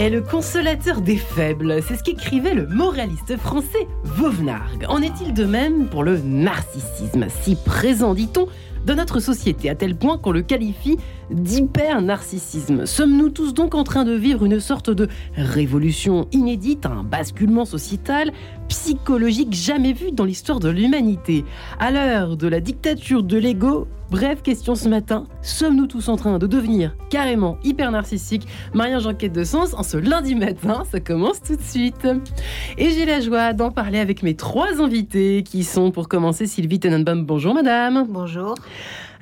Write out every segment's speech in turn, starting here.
est le consolateur des faibles. C'est ce qu'écrivait le moraliste français Vauvenargues. En est-il de même pour le narcissisme, si présent, dit-on, dans notre société, à tel point qu'on le qualifie d'hyper-narcissisme. Sommes-nous tous donc en train de vivre une sorte de révolution inédite, un basculement sociétal, psychologique jamais vu dans l'histoire de l'humanité? À l'heure de la dictature de l'ego, Bref, question ce matin, sommes-nous tous en train de devenir carrément hyper narcissiques Marie-Ange Enquête de Sens, en ce lundi matin, ça commence tout de suite. Et j'ai la joie d'en parler avec mes trois invités qui sont pour commencer Sylvie Tenenbaum. Bonjour madame. Bonjour.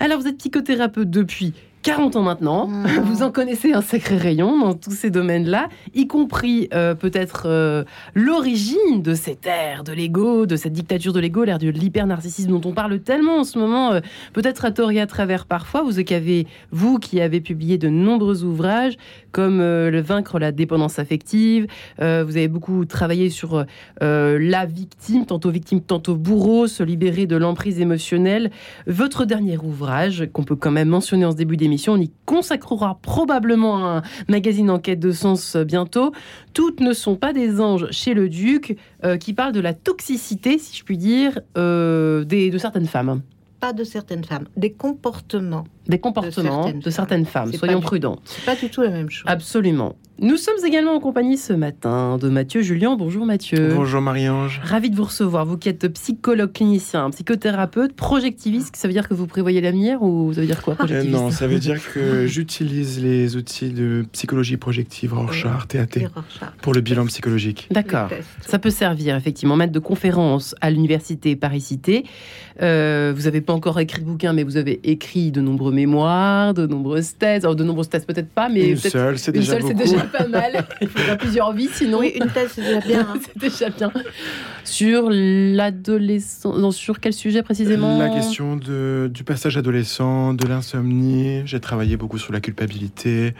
Alors vous êtes psychothérapeute depuis 40 ans maintenant. Mmh. Vous en connaissez un sacré rayon dans tous ces domaines-là, y compris euh, peut-être euh, l'origine de cette ère de l'ego, de cette dictature de l'ego, l'ère de l'hyper-narcissisme dont on parle tellement en ce moment, euh, peut-être à tort et à travers parfois. Vous qui avez, vous qui avez publié de nombreux ouvrages comme Le vaincre la dépendance affective, vous avez beaucoup travaillé sur la victime, tantôt victime, tantôt bourreau, se libérer de l'emprise émotionnelle. Votre dernier ouvrage, qu'on peut quand même mentionner en ce début d'émission, on y consacrera probablement un magazine enquête de sens bientôt. Toutes ne sont pas des anges chez le duc euh, qui parle de la toxicité, si je puis dire, euh, de certaines femmes. Pas de certaines femmes, des comportements. Des comportements de certaines, femmes. Soyons prudents. C'est pas du tout la même chose. Absolument. Nous sommes également en compagnie ce matin de Mathieu Julien. Bonjour Mathieu. Bonjour Marie-Ange. Ravi de vous recevoir. Vous qui êtes psychologue clinicien, psychothérapeute, projectiviste, ça veut dire que vous prévoyez l'avenir ou ça veut dire quoi euh, Non, ça veut dire que j'utilise les outils de psychologie projective Rorschach, TAT, pour le bilan psychologique. D'accord. Ça peut servir effectivement. Maître de conférence à l'université Paris-Cité. Euh, vous n'avez pas encore écrit de bouquin, mais vous avez écrit de nombreux mémoires, de nombreuses thèses. de nombreuses thèses peut-être pas, mais une seule, c'est déjà, déjà pas mal. Il faudra plusieurs vies, sinon. Oui, une thèse, c'est déjà bien. Hein. c'est déjà bien. Sur l'adolescence. Sur quel sujet précisément? La question de, du passage adolescent, de l'insomnie. J'ai travaillé beaucoup sur la culpabilité.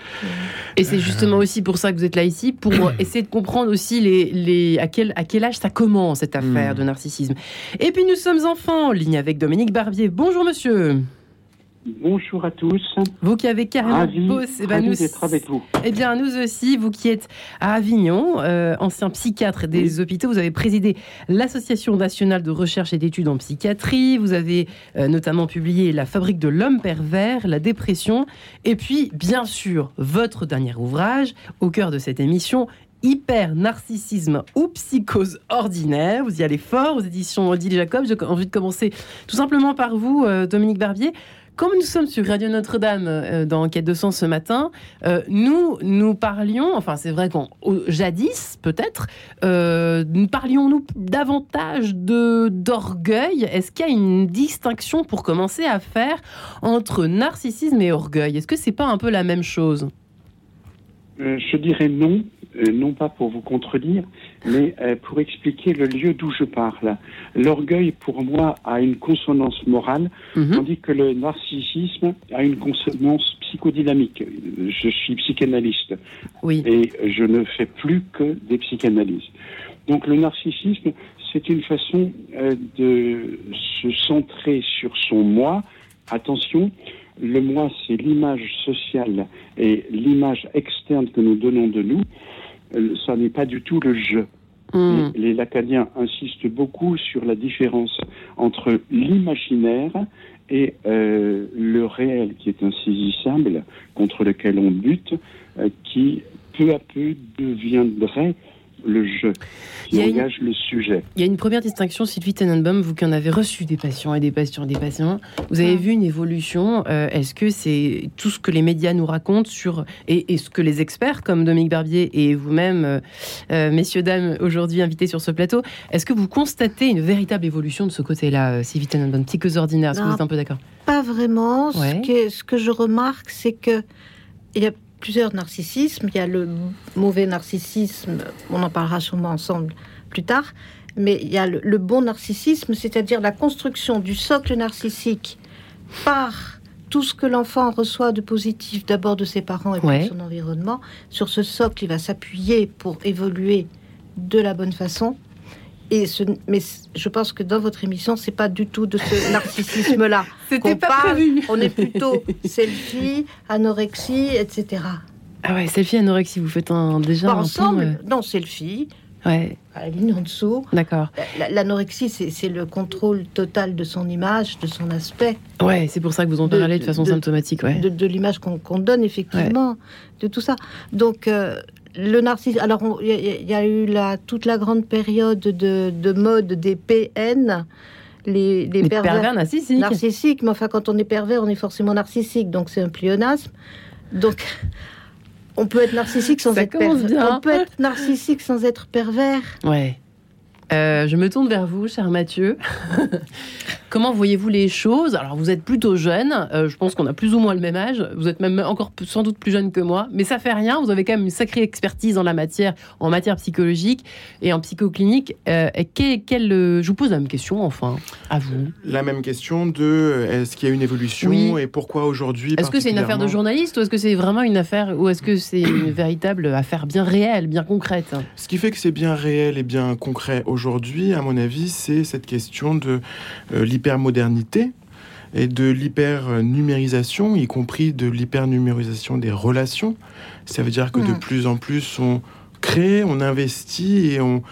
Et c'est justement euh. aussi pour ça que vous êtes là ici, pour essayer de comprendre aussi les, les, à, quel, à quel âge ça commence, cette affaire hmm. de narcissisme. Et puis nous sommes enfin en ligne avec Dominique Barbier. Bonjour monsieur. Bonjour à tous. Vous qui avez carrément bossé, ben nous, d'être avec vous. Eh bien, nous aussi, vous qui êtes à Avignon, euh, ancien psychiatre des hôpitaux, vous avez présidé l'Association nationale de recherche et d'études en psychiatrie. Vous avez euh, notamment publié La fabrique de l'homme pervers, la dépression, et puis, bien sûr, votre dernier ouvrage, au cœur de cette émission, hyper narcissisme ou psychose ordinaire. Vous y allez fort aux éditions Odile Jacob. J'ai envie de commencer tout simplement par vous, euh, Dominique Barbier. Comme nous sommes sur Radio Notre-Dame euh, dans Enquête de Sens ce matin, euh, nous, nous parlions, enfin c'est vrai qu'on jadis peut-être, nous parlions-nous davantage de d'orgueil? Est-ce qu'il y a une distinction pour commencer à faire entre narcissisme et orgueil? Est-ce que c'est pas un peu la même chose? Je dirais non. Euh, non pas pour vous contredire, mais euh, pour expliquer le lieu d'où je parle. L'orgueil, pour moi, a une consonance morale, mhm. tandis que le narcissisme a une consonance psychodynamique. Je suis psychanalyste oui. et je ne fais plus que des psychanalyses. Donc le narcissisme, c'est une façon euh, de se centrer sur son moi. Attention, le moi, c'est l'image sociale et l'image externe que nous donnons de nous. Euh, ça n'est pas du tout le jeu. Hmm. Les, lacaniens insistent beaucoup sur la différence entre l'imaginaire et euh, le réel qui est insaisissable, contre lequel on bute, euh, qui peu à peu deviendrait le jeu, qui engage le sujet. Il y a une première distinction, Sylvie Tenenbaum, vous qui en avez reçu des patients et des patients et des patients, vous avez ah. vu une évolution. Euh, est-ce que c'est tout ce que les médias nous racontent sur, et, ce que les experts comme Dominique Barbier et vous-même, euh, euh, messieurs, dames, aujourd'hui invités sur ce plateau, est-ce que vous constatez une véritable évolution de ce côté-là, Sylvie Tenenbaum, psychose ordinaire Est-ce que vous êtes un peu d'accord? Pas vraiment. Ce, que, ce que je remarque, c'est que il y a plusieurs narcissismes. Il y a le mauvais narcissisme, on en parlera sûrement ensemble plus tard, mais il y a le, bon narcissisme, c'est-à-dire la construction du socle narcissique par tout ce que l'enfant reçoit de positif d'abord de ses parents et de son environnement. Sur ce socle, il va s'appuyer pour évoluer de la bonne façon. Et ce, mais je pense que dans votre émission, c'est pas du tout de ce narcissisme-là. C'était pas prévu. On est plutôt selfie, anorexie, etc. Ah ouais, selfie, anorexie, vous faites un, déjà Pas un ensemble Non, selfie. Ouais. À la ligne en dessous. D'accord. L'anorexie, c'est le contrôle total de son image, de son aspect. Ouais, c'est pour ça que vous en parlez de, façon symptomatique, ouais. De, l'image qu'on donne, effectivement, de tout ça. Donc, euh, le narcissisme. Alors, il y, a eu la, toute la grande période de, mode des PN. Les, les, pervers, narcissiques. narcissiques. Mais enfin, quand on est pervers, on est forcément narcissique. Donc, c'est un pléonasme. Donc, on peut être narcissique sans être pervers. On peut être narcissique sans être pervers. Ouais. Euh, je me tourne vers vous, cher Mathieu. Comment voyez-vous les choses? Alors, vous êtes plutôt jeune. Euh, je pense qu'on a plus ou moins le même âge. Vous êtes même encore sans doute plus jeune que moi. Mais ça fait rien. Vous avez quand même une sacrée expertise en la matière, en matière psychologique et en psychoclinique. Euh, je vous pose la même question, enfin, à vous. La même question de est-ce qu'il y a une évolution et pourquoi aujourd'hui Est-ce que c'est une affaire de journaliste ou est-ce que c'est vraiment une affaire ou est-ce que c'est une véritable affaire bien réelle, bien concrète? Ce qui fait que c'est bien réel et bien concret aujourd'hui, à mon avis, c'est cette question de euh, l'hypermodernité et de l'hypernumérisation, y compris de l'hypernumérisation des relations. Ça veut dire que de hmm. plus en plus on crée, on investit et on,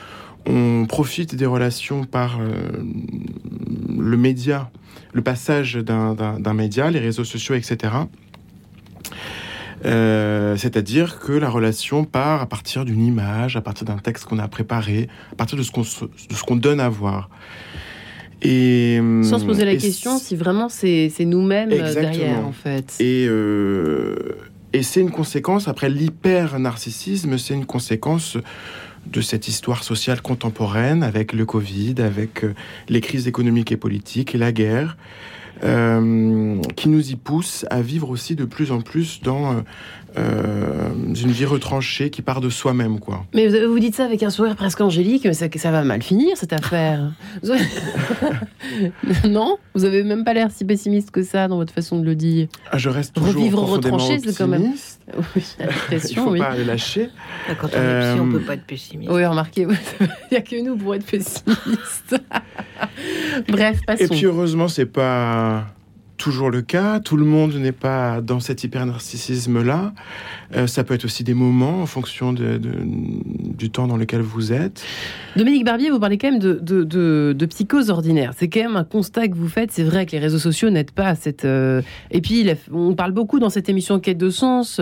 profite des relations par euh, le média, le passage d'un média, les réseaux sociaux, etc. Euh, c'est-à-dire que la relation part à partir d'une image, à partir d'un texte qu'on a préparé, à partir de ce qu'on donne à voir. Et, Sans se poser la question si vraiment c'est nous-mêmes derrière, en fait. Et, euh, et c'est une conséquence, après l'hyper-narcissisme, c'est une conséquence de cette histoire sociale contemporaine avec le Covid, avec euh, les crises économiques et politiques et la guerre. Euh, qui nous y pousse à vivre aussi de plus en plus dans euh, euh, une vie retranchée qui part de soi-même, quoi. Mais vous, vous, dites ça avec un sourire presque angélique, mais ça, ça va mal finir cette affaire. non, vous avez même pas l'air si pessimiste que ça dans votre façon de le dire. Ah, je reste toujours Revivre retranché, c'est quand même. Oui, Il faut pas le lâcher. Ah, quand on est psy, on peut pas être pessimiste. Oui, remarquez, il n'y a que nous pour être pessimiste. Bref, passons. Et puis heureusement, c'est pas toujours le cas. Tout le monde n'est pas dans cet hyper-narcissisme-là. Euh, ça peut être aussi des moments en fonction de, du temps dans lequel vous êtes. Dominique Barbier, vous parlez quand même de, de psychose ordinaire. C'est quand même un constat que vous faites. C'est vrai que les réseaux sociaux n'aident pas à cette. Euh, et puis, on parle beaucoup dans cette émission Quête de sens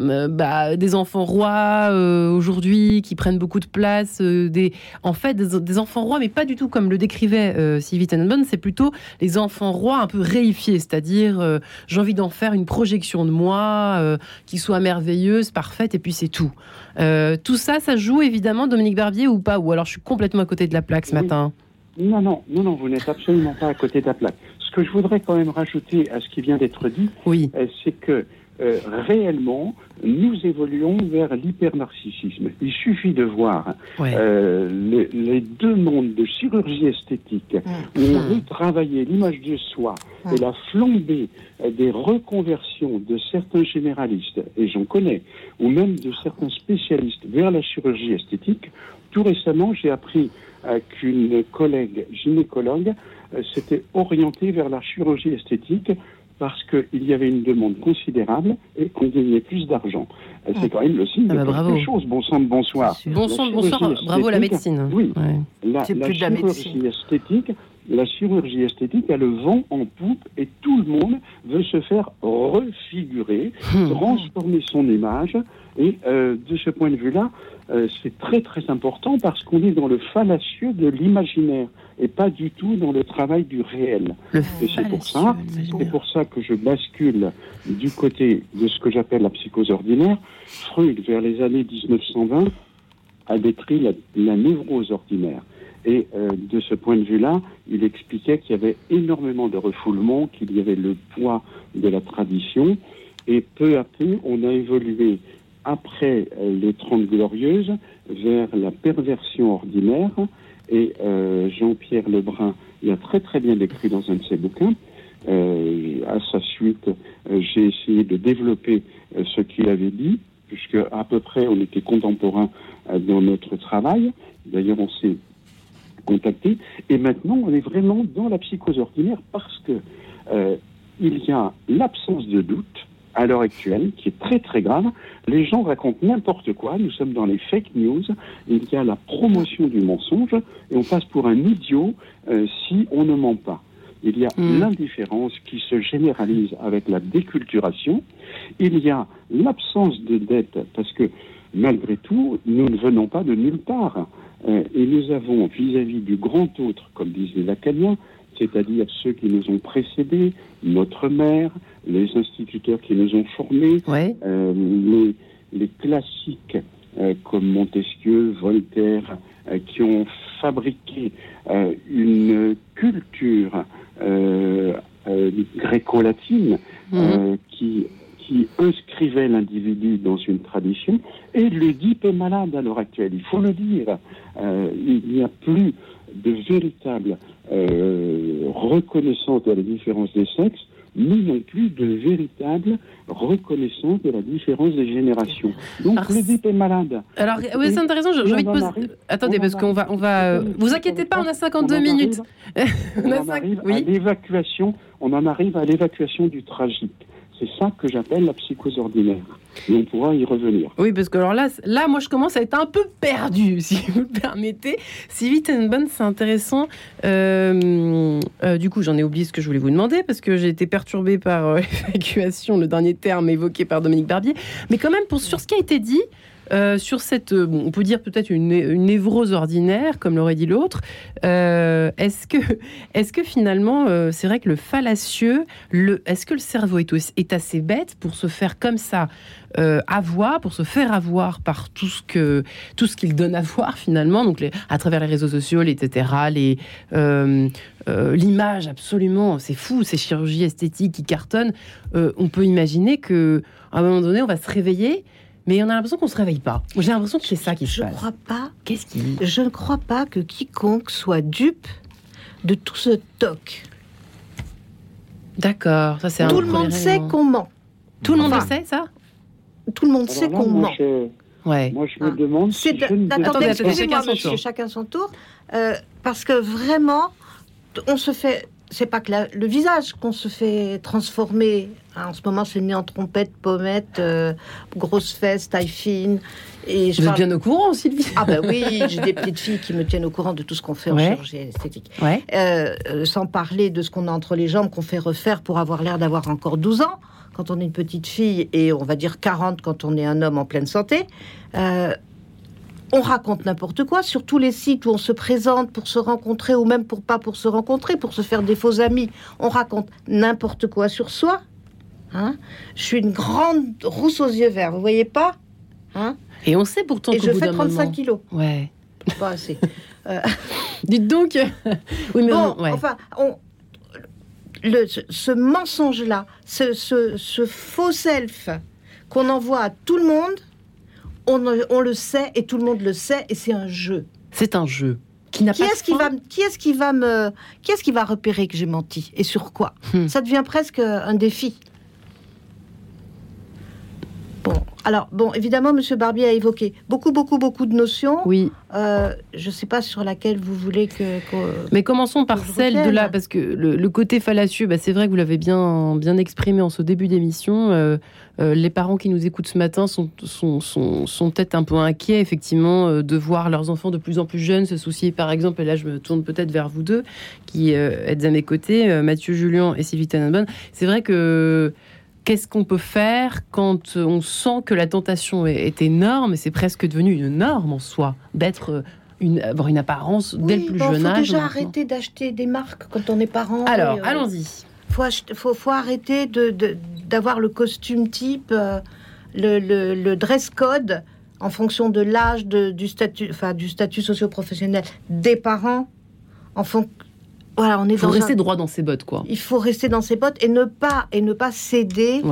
euh, bah, des enfants rois aujourd'hui qui prennent beaucoup de place. des... En fait, des, enfants rois, mais pas du tout comme le décrivait Sylvie Tenenbaum. C'est plutôt les enfants rois un peu réifiés. C'est-à-dire, j'ai envie d'en faire une projection de moi qui soit merveilleuse parfaite, et puis c'est tout. Euh, tout ça, ça joue évidemment, Dominique Barbier, ou pas? Ou alors je suis complètement à côté de la plaque ce matin Non, non, non, non, vous n'êtes absolument pas à côté de la plaque. Ce que je voudrais quand même rajouter à ce qui vient d'être dit, oui. Euh, c'est que euh, réellement, nous évoluons vers l'hypernarcissisme. Il suffit de voir euh, les, deux mondes de chirurgie esthétique mmh. où on veut travailler l'image de soi mmh. et la flambée euh, des reconversions de certains généralistes, et j'en connais, ou même de certains spécialistes vers la chirurgie esthétique. Tout récemment, j'ai appris qu'une collègue gynécologue s'était orientée vers la chirurgie esthétique parce qu'il y avait une demande considérable et qu'on gagnait plus d'argent. C'est quand même le signe ah de bah quelque chose. Bon sang, bonsoir. Bon sang, bonsoir. Bravo la médecine. Oui. La, chirurgie esthétique, la chirurgie esthétique a le vent en poupe et tout le monde veut se faire refigurer, hmm. transformer son image. Et euh, de ce point de vue-là, euh, c'est très très important parce qu'on est dans le fallacieux de l'imaginaire et pas du tout dans le travail du réel. et c'est pour ça, c'est pour ça que je bascule du côté de ce que j'appelle la psychose ordinaire. Freud, vers les années 1920, a décrit la, névrose ordinaire. Et euh, de ce point de vue-là, il expliquait qu'il y avait énormément de refoulement, qu'il y avait le poids de la tradition, et peu à peu, on a évolué après euh, les Trente Glorieuses vers la perversion ordinaire, et euh, Jean-Pierre Lebrun l'a très très bien décrit dans un de ses bouquins. Euh, à sa suite, euh, j'ai essayé de développer ce qu'il avait dit, puisque à peu près on était contemporains dans notre travail. D'ailleurs, on s'est contacté. Et maintenant, on est vraiment dans la psychose ordinaire parce que il y a l'absence de doute, à l'heure actuelle, qui est très très grave. Les gens racontent n'importe quoi, nous sommes dans les fake news, il y a la promotion du mensonge, et on passe pour un idiot euh, si on ne ment pas. Il y a hmm. l'indifférence qui se généralise avec la déculturation. Il y a l'absence de dette, parce que malgré tout, nous ne venons pas de nulle part. Euh, et nous avons, vis-à-vis du grand autre, comme disent les Lacaniens, c'est-à-dire ceux qui nous ont précédés, notre mère, les instituteurs qui nous ont formés, euh, les, classiques euh, comme Montesquieu, Voltaire, euh, qui ont fabriqué une culture gréco-latine mhm. qui qui inscrivait l'individu dans une tradition, et l'Oedipe est malade à l'heure actuelle, il faut le dire. il n'y a plus de véritable euh, reconnaissance de la différence des sexes, ni non plus de véritable reconnaissance de la différence des générations. Donc le est malade. Alors oui, c'est intéressant. Je, envie de poser... Attendez, parce qu'on va, on va. vous inquiétez pas, on a 52 minutes. on, en arrive à l'évacuation. On en arrive à l'évacuation du tragique. C'est ça que j'appelle la psychose ordinaire. Et on pourra y revenir. Oui, parce que alors là, là, moi, je commence à être un peu perdu, si vous le permettez. Si vite c'est intéressant. Euh, euh, du coup, j'en ai oublié ce que je voulais vous demander, parce que j'ai été perturbée par euh, l'évacuation, le dernier terme évoqué par Dominique Barbier. Mais quand même, pour, sur ce qui a été dit, euh, sur cette, euh, on peut dire peut-être une, névrose ordinaire, comme l'aurait dit l'autre. Euh, est-ce que, est que finalement, c'est vrai que le fallacieux, le, est-ce que le cerveau est, assez bête pour se faire comme ça avoir, pour se faire avoir par tout ce que tout ce qu'il donne à voir finalement, donc à travers les réseaux sociaux, etc. L'image absolument, c'est fou, ces chirurgies esthétiques qui cartonnent. on peut imaginer que un moment donné, on va se réveiller mais on a l'impression qu'on se réveille pas. J'ai l'impression que c'est ça qui se passe. Je crois pas. Qu'est-ce qui Je ne crois pas que quiconque soit dupe de tout ce toc. D'accord, ça c'est Tout le monde sait qu'on ment. Tout le monde le sait, ça? Tout le monde sait qu'on ment. Ouais. Moi, je me ah. demande. Si Attendez, excusez-moi, monsieur, chacun son tour. Euh, parce que vraiment, on se fait c'est pas que le visage qu'on se fait transformer. Hein, en ce moment, c'est né en trompette, pommette, euh, grosse fesse, taille fine. Et je Vous êtes bien au courant, Sylvie Ah ben oui, j'ai des petites filles qui me tiennent au courant de tout ce qu'on fait en chirurgie esthétique. Ouais. Euh, euh, sans parler de ce qu'on a entre les jambes, qu'on fait refaire pour avoir l'air d'avoir encore 12 ans quand on est une petite fille et on va dire 40 quand on est un homme en pleine santé. Euh, on raconte n'importe quoi sur tous les sites où on se présente pour se rencontrer ou même pour pas pour se rencontrer, pour se faire des faux amis. On raconte n'importe quoi sur soi. Hein je suis une grande rousse aux yeux verts, vous voyez pas hein Et on sait pourtant que je fais 35 kilos. Ouais. Pas assez. Euh, Dites donc. oui, mais enfin, ce, mensonge-là, ce, ce faux self qu'on envoie à tout le monde, on, le sait et tout le monde le sait et c'est un jeu. C'est un jeu. Qui, qui est-ce qui va, qui est-ce qui va me, qui est-ce qui va repérer que j'ai menti et sur quoi? Hmm. Ça devient presque un défi. Bon, alors, bon, évidemment, M. Barbier a évoqué beaucoup, beaucoup, beaucoup de notions. Oui. Euh, je ne sais pas sur laquelle vous voulez que. Mais commençons par celle de là, parce que le, côté fallacieux, bah, c'est vrai que vous l'avez bien, bien exprimé en ce début d'émission. Euh, euh, les parents qui nous écoutent ce matin sont, sont, sont, sont peut-être un peu inquiets, effectivement, de voir leurs enfants de plus en plus jeunes se soucier, par exemple, et là je me tourne peut-être vers vous deux, qui êtes à mes côtés, Mathieu Julien et Sylvie Tannenbaum. C'est vrai que Qu'est-ce qu'on peut faire quand on sent que la tentation est, énorme et c'est presque devenu une norme en soi d'être euh, une, avoir une apparence dès le plus jeune âge. Il faut déjà arrêter d'acheter des marques quand on est parent. Alors, euh, allons-y. Faut, faut, arrêter d'avoir de, le costume type, euh, le, le, dress code en fonction de l'âge, du statut, enfin, du statut socio-professionnel des parents. En fonction voilà, on est il faut rester droit dans ses bottes, quoi. Il faut rester dans ses bottes et ne pas et ne pas céder.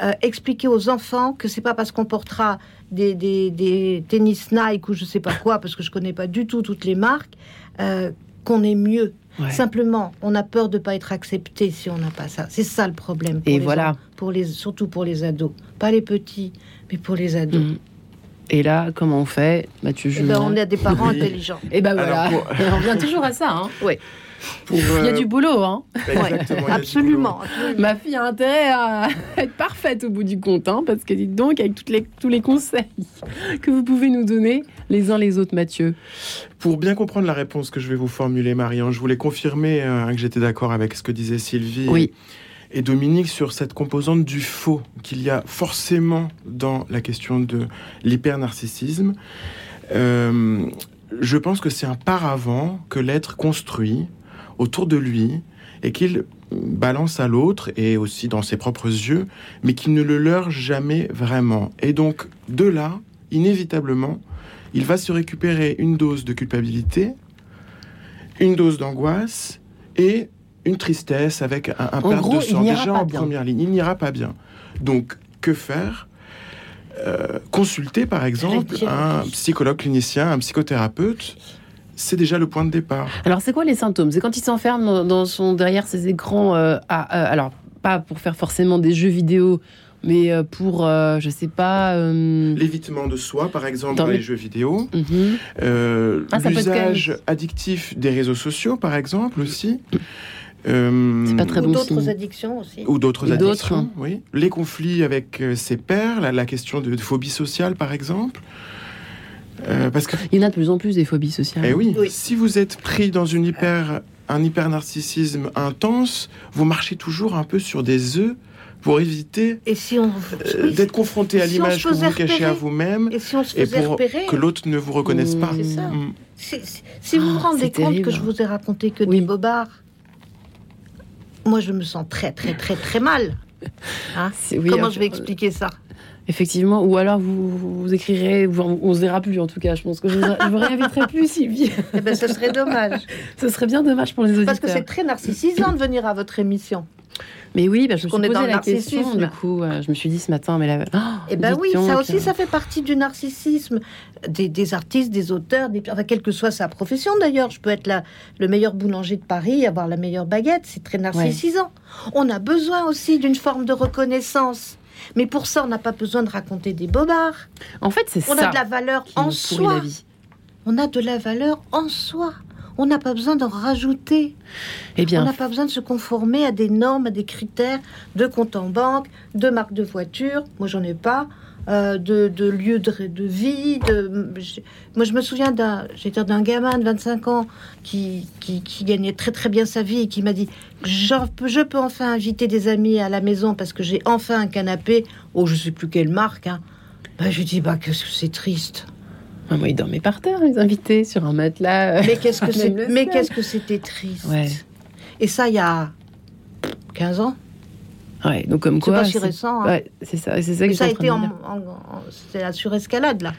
Euh, expliquer aux enfants que c'est pas parce qu'on portera des, des, tennis Nike ou je sais pas quoi, parce que je connais pas du tout toutes les marques, euh, qu'on est mieux. Simplement, on a peur de pas être accepté si on n'a pas ça. C'est ça le problème. et voilà. pour les, surtout pour les ados, pas les petits, mais pour les ados. Mm. Et là, comment on fait, Mathieu eh ben, On est des parents intelligents. Et ben voilà, on revient toujours à ça. Hein. Oui. il y a du boulot, hein. Exactement, absolument, Ma fille a intérêt à être parfaite au bout du compte, hein, parce que dites donc, avec toutes les, tous les conseils que vous pouvez nous donner les uns les autres, Mathieu. Pour bien comprendre la réponse que je vais vous formuler, Marianne, je voulais confirmer euh, que j'étais d'accord avec ce que disait Sylvie. Oui. Et, Dominique sur cette composante du faux qu'il y a forcément dans la question de l'hypernarcissisme. Euh, je pense que c'est un paravent que l'être construit autour de lui et qu'il balance à l'autre et aussi dans ses propres yeux, mais qu'il ne le leurre jamais vraiment. Et donc, de là, inévitablement, il va se récupérer une dose de culpabilité, une dose d'angoisse et une tristesse avec un, un perte de sang déjà en première ligne. Il n'ira pas bien. Donc, que faire? Euh, Consulter, par exemple, un psychologue clinicien, un psychothérapeute c'est déjà le point de départ. Alors, c'est quoi les symptômes? C'est quand il s'enferme dans son derrière ses écrans. Euh, euh, alors, pas pour faire forcément des jeux vidéo, mais euh, pour, je sais pas. L'évitement de soi, par exemple, dans, les... jeux vidéo. Mhm. Ah, l'usage addictif des réseaux sociaux, par exemple, aussi. c'est pas très Ou d'autres addictions aussi. Ou d'autres addictions, oui. Les conflits avec ses pairs, la, question de phobie sociale, par exemple. Euh, parce que... Il y en a de plus en plus des phobies sociales. Eh oui. si vous êtes pris dans une hyper, un hyper narcissisme intense, vous marchez toujours un peu sur des œufs pour éviter et si on... Euh, d'être confronté à l'image que vous cachez à vous-même et, si on se pour que l'autre ne vous reconnaisse pas. Mm. Si, vous vous ah, rendez compte que je vous ai raconté que des bobards, moi je me sens très très très très mal. Hein Comment je vais expliquer ça? Effectivement, ou alors vous, vous écrirez, on se verra plus en tout cas. Je pense que je ne vous réinviterai plus, Sylvie. Eh ben, ce serait dommage. ce serait bien dommage pour les auditeurs. Parce que c'est très narcissisant de venir à votre émission. Mais oui, bah, je me suis posé la question. Du coup, euh, je me suis dit ce matin, mais là, oh, eh ben oui, ça aussi, ça fait partie du narcissisme des, artistes, des auteurs, des, enfin, quelle que soit sa profession d'ailleurs. Je peux être la, le meilleur boulanger de Paris, avoir la meilleure baguette, c'est très narcissisant. On a besoin aussi d'une forme de reconnaissance. Mais pour ça, on n'a pas besoin de raconter des bobards. En fait, c'est ça. On a de la valeur en soi. On a de la valeur en soi. On n'a pas besoin d'en rajouter. Eh bien, on n'a pas besoin de se conformer à des normes, à des critères de compte en banque, de marque de voiture. Moi, j'en ai pas. Euh, de, de, lieu de, vie. De, moi, je me souviens d'un, d'un gamin de 25 ans qui, qui, gagnait très très bien sa vie et qui m'a dit je, je peux enfin inviter des amis à la maison parce que j'ai enfin un canapé. Oh, je sais plus quelle marque. Hein. Ben, je dis bah que c'est triste. Ah, moi, ils dormaient par terre, les invités, sur un matelas. Mais qu'est-ce que c'est Mais qu'est-ce que c'était triste. Et ça, il y a 15 ans. Ouais, donc comme quoi. C'est pas si récent. Hein. Ouais, c'est ça, c'est ça que ça a été en, c'est la surescalade là.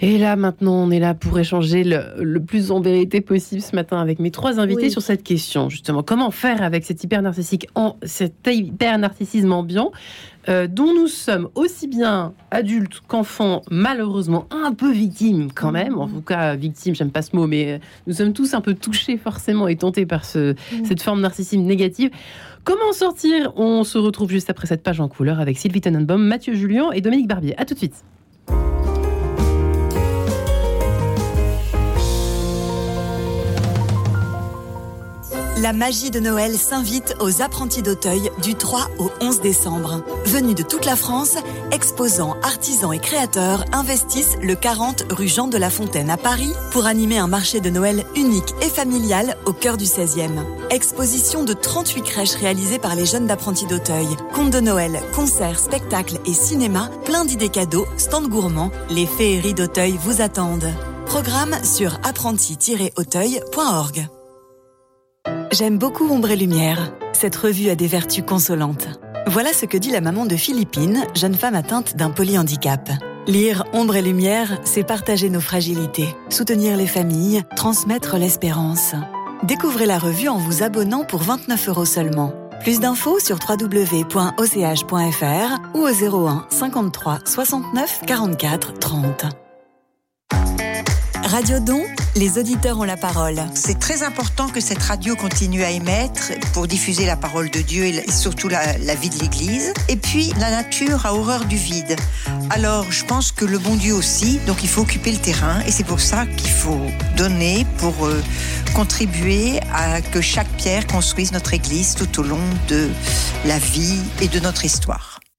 Et là, maintenant, on est là pour échanger le, plus en vérité possible ce matin avec mes trois invités sur cette question, justement. Comment faire avec cet hyper narcissique, en, cet hyper narcissisme ambiant, euh, dont nous sommes aussi bien adultes qu'enfants, malheureusement un peu victimes quand même. En tout cas, victimes, j'aime pas ce mot, mais euh, nous sommes tous un peu touchés forcément et tentés par ce, cette forme narcissisme négative. Comment sortir? On se retrouve juste après cette page en couleur avec Sylvie Tenenbaum, Mathieu Julien et Dominique Barbier. A tout de suite. La magie de Noël s'invite aux apprentis d'Auteuil du 3 au 11 décembre. Venus de toute la France, exposants, artisans et créateurs investissent le 40 rue Jean de la Fontaine à Paris pour animer un marché de Noël unique et familial au cœur du 16e. Exposition de 38 crèches réalisées par les jeunes d'apprentis d'Auteuil. Contes de Noël, concerts, spectacles et cinéma, plein d'idées cadeaux, stands gourmands, les féeries d'Auteuil vous attendent. Programme sur apprenti-auteuil.org. J'aime beaucoup Ombre et Lumière. Cette revue a des vertus consolantes. Voilà ce que dit la maman de Philippine, jeune femme atteinte d'un polyhandicap. Lire Ombre et Lumière, c'est partager nos fragilités, soutenir les familles, transmettre l'espérance. Découvrez la revue en vous abonnant pour 29 euros seulement. Plus d'infos sur www.och.fr ou au 01 53 69 44 30. Radio Don les auditeurs ont la parole. C'est très important que cette radio continue à émettre pour diffuser la parole de Dieu et surtout la, vie de l'Église. Et puis, la nature a horreur du vide. Alors, je pense que le bon Dieu aussi, donc il faut occuper le terrain et c'est pour ça qu'il faut donner pour euh, contribuer à que chaque pierre construise notre Église tout au long de la vie et de notre histoire.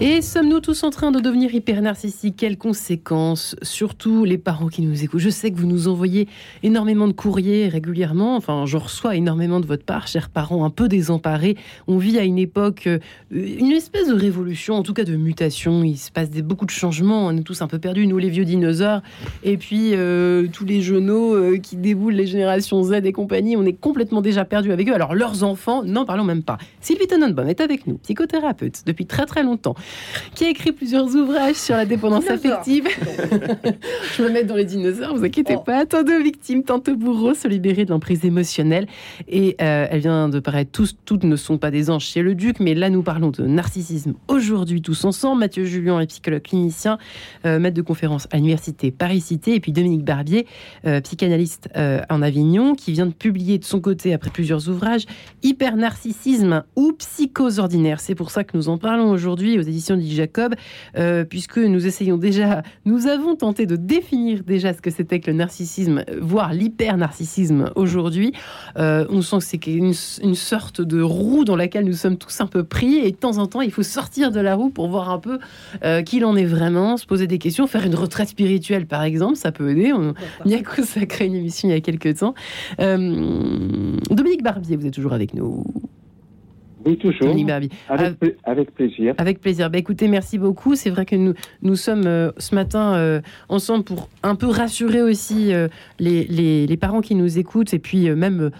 Et sommes-nous tous en train de devenir hyper narcissiques? Quelles conséquences? Surtout les parents qui nous écoutent. Je sais que vous nous envoyez énormément de courriers régulièrement. Enfin, je reçois énormément de votre part, chers parents, un peu désemparés. On vit à une époque, euh, une espèce de révolution, en tout cas de mutation. Il se passe beaucoup de changements. On est tous un peu perdus, nous les vieux dinosaures. Et puis euh, tous les genoux euh, qui déboulent, les générations Z et compagnie. On est complètement déjà perdus avec eux. Alors leurs enfants, n'en parlons même pas. Sylvie Tenenbaum est avec nous, psychothérapeute depuis très très longtemps qui a écrit plusieurs ouvrages sur la dépendance affective. Je me mets dans les dinosaures, vous inquiétez oh. pas. Tant de victimes, tant de bourreaux se libérer de l'emprise émotionnelle. Et euh, elle vient de paraître, tous, toutes ne sont pas des anges chez le duc, mais là nous parlons de narcissisme aujourd'hui tous ensemble. Mathieu Julien est psychologue clinicien, euh, maître de conférence à l'université Paris-Cité, et puis Dominique Barbier, euh, psychanalyste en Avignon, qui vient de publier de son côté, après plusieurs ouvrages, Hyper-narcissisme ou psychose ordinaire. C'est pour ça que nous en parlons aujourd'hui aux éditions dit Jacob, euh, puisque nous essayons déjà, nous avons tenté de définir déjà ce que c'était que le narcissisme, voire l'hyper-narcissisme aujourd'hui. Euh, on sent que c'est une, une, sorte de roue dans laquelle nous sommes tous un peu pris, et de temps en temps, il faut sortir de la roue pour voir un peu euh, qui l'en est vraiment, se poser des questions, faire une retraite spirituelle par exemple, ça peut aider. On y a consacré une émission il y a quelques temps. Dominique Barbier, vous êtes toujours avec nous. Oui, toujours. Avec, avec, plaisir. Avec plaisir. Bah, écoutez, merci beaucoup. C'est vrai que nous, nous sommes euh, ce matin euh, ensemble pour un peu rassurer aussi euh, les, les, les, parents qui nous écoutent et puis même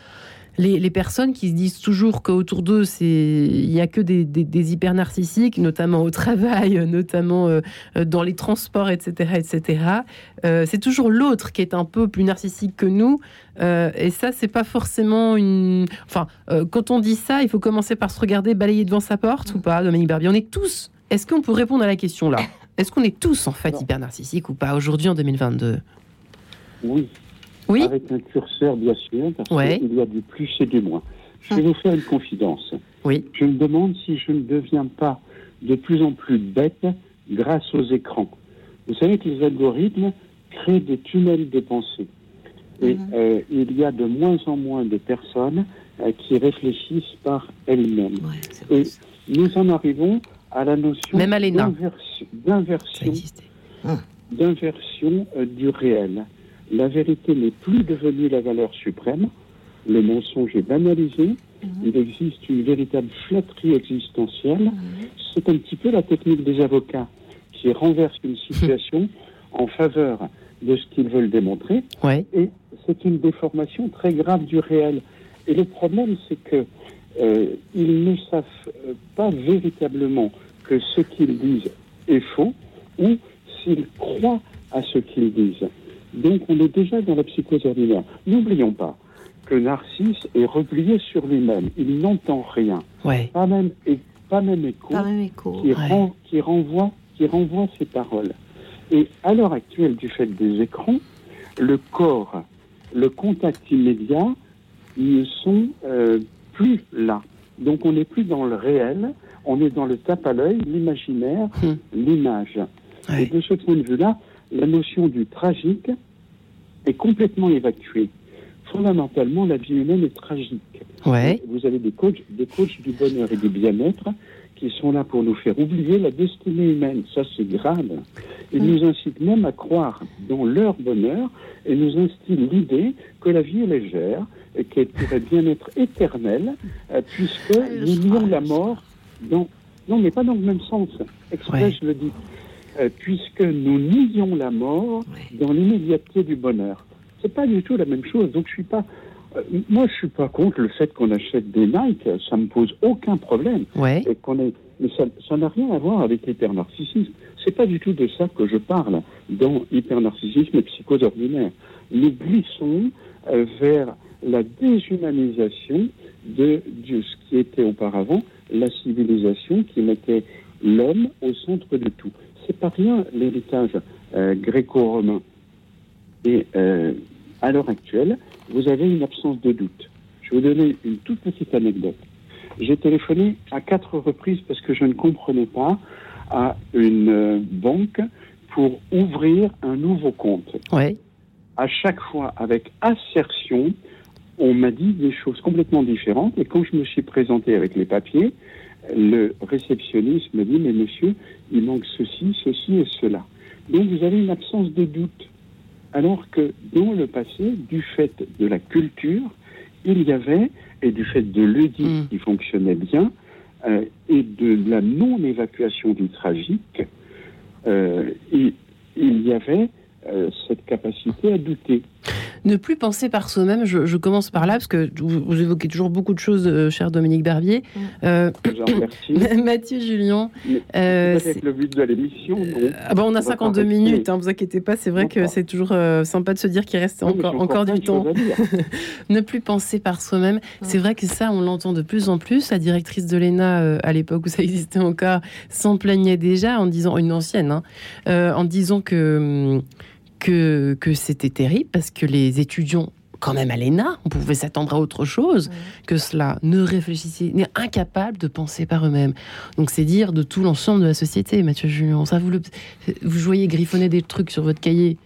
les, personnes qui se disent toujours qu'autour d'eux, il n'y a que des, des, hyper narcissiques, notamment au travail, notamment euh, dans les transports, etc. etc. Euh, c'est toujours l'autre qui est un peu plus narcissique que nous. Euh, et ça, c'est pas forcément une. Enfin, quand on dit ça, il faut commencer par se regarder, balayer devant sa porte ou pas, Dominique Barbier On est tous. Est-ce qu'on peut répondre à la question là? Est-ce qu'on est tous en fait hyper narcissiques ou pas aujourd'hui en 2022 Oui, oui. avec un curseur bien sûr, parce qu'il y a du plus et du moins. Je vais ah. vous faire une confidence. Oui. Je me demande si je ne deviens pas de plus en plus bête grâce aux écrans. Vous savez que les algorithmes créent des tunnels de pensée. Et mhm. euh, il y a de moins en moins de personnes euh, qui réfléchissent par elles-mêmes. et nous en arrivons à la notion d'inversion d'inversion euh, du réel la vérité n'est plus devenue la valeur suprême, le mensonge est banalisé, mhm. il existe une véritable flatterie existentielle. Mhm. C'est un petit peu la technique des avocats qui renverse une situation en faveur de ce qu'ils veulent démontrer. Et c'est une déformation très grave du réel. Et le problème, c'est que euh, ils ne savent euh, pas véritablement que ce qu'ils disent est faux ou s'ils croient à ce qu'ils disent. Donc on est déjà dans la psychose ordinaire. N'oublions pas que Narcisse est replié sur lui-même. Il n'entend rien. Pas, même, et, pas même écho, qui, renvoie, qui renvoie ses paroles. Et à l'heure actuelle, du fait des écrans, le corps, le contact immédiat ne sont euh, plus là. Donc on n'est plus dans le réel, on est dans le tape à l'œil, l'imaginaire, hum. l'image. Et de ce point de vue-là, la notion du tragique est complètement évacuée. Fondamentalement, la vie humaine est tragique. Ouais. Vous avez des coachs, des coachs du bonheur et du bien-être qui sont là pour nous faire oublier la destinée humaine. Ça, c'est grave. Ils nous incitent même à croire dans leur bonheur et nous instillent l'idée que la vie est légère et qu'elle pourrait bien être éternelle, euh, puisque ah, nous nions la mort dans... Non, mais pas dans le même sens. Exprès, je le dis. Euh, puisque nous nions la mort dans l'immédiateté du bonheur. C'est pas du tout la même chose. Donc je suis pas. Euh, moi, je suis pas contre le fait qu'on achète des Nike. Ça me pose aucun problème. Et qu'on ait Mais ça n'a rien à voir avec l'hypernarcissisme. C'est pas du tout de ça que je parle dans hypernarcissisme et psychose ordinaire. Nous glissons euh, vers la déshumanisation de, de, ce qui était auparavant la civilisation qui mettait l'homme au centre de tout. C'est pas rien l'héritage euh, gréco-romain. Et euh, à l'heure actuelle, vous avez une absence de doute. Je vais vous donner une toute petite anecdote. J'ai téléphoné à quatre reprises parce que je ne comprenais pas à une euh, banque pour ouvrir un nouveau compte. Ouais. À chaque fois, avec assertion, on m'a dit des choses complètement différentes. Et quand je me suis présenté avec les papiers, le réceptionniste me dit, mais monsieur, il manque ceci, ceci et cela. Donc vous avez une absence de doute. Alors que dans le passé, du fait de la culture, il y avait, et du fait de l'EDI mm. qui fonctionnait bien, euh, et de la non-évacuation du tragique, euh, il, il, y avait euh, cette capacité à douter. Ne plus penser par soi-même, je, commence par là, parce que vous, évoquez toujours beaucoup de choses, euh, cher Dominique Barbier. Euh, Mathieu Julien. Euh, c'est le but de l'émission. Ah bah, on a 52 minutes, hein, vous inquiétez pas, c'est vrai que c'est toujours sympa de se dire qu'il reste encore, encore, du temps. ne plus penser par soi-même, c'est vrai que ça, on l'entend de plus en plus. La directrice de l'ENA, à l'époque où ça existait encore, s'en plaignait déjà en disant, une ancienne, hein, en disant que... Hum, que, c'était terrible parce que les étudiants quand même à l'ENA, on pouvait s'attendre à autre chose que cela, ne réfléchissaient, n'est incapable de penser par eux-mêmes. Donc c'est dire de tout l'ensemble de la société, Mathieu Julien. Ça, vous, le, vous voyez griffonner des trucs sur votre cahier.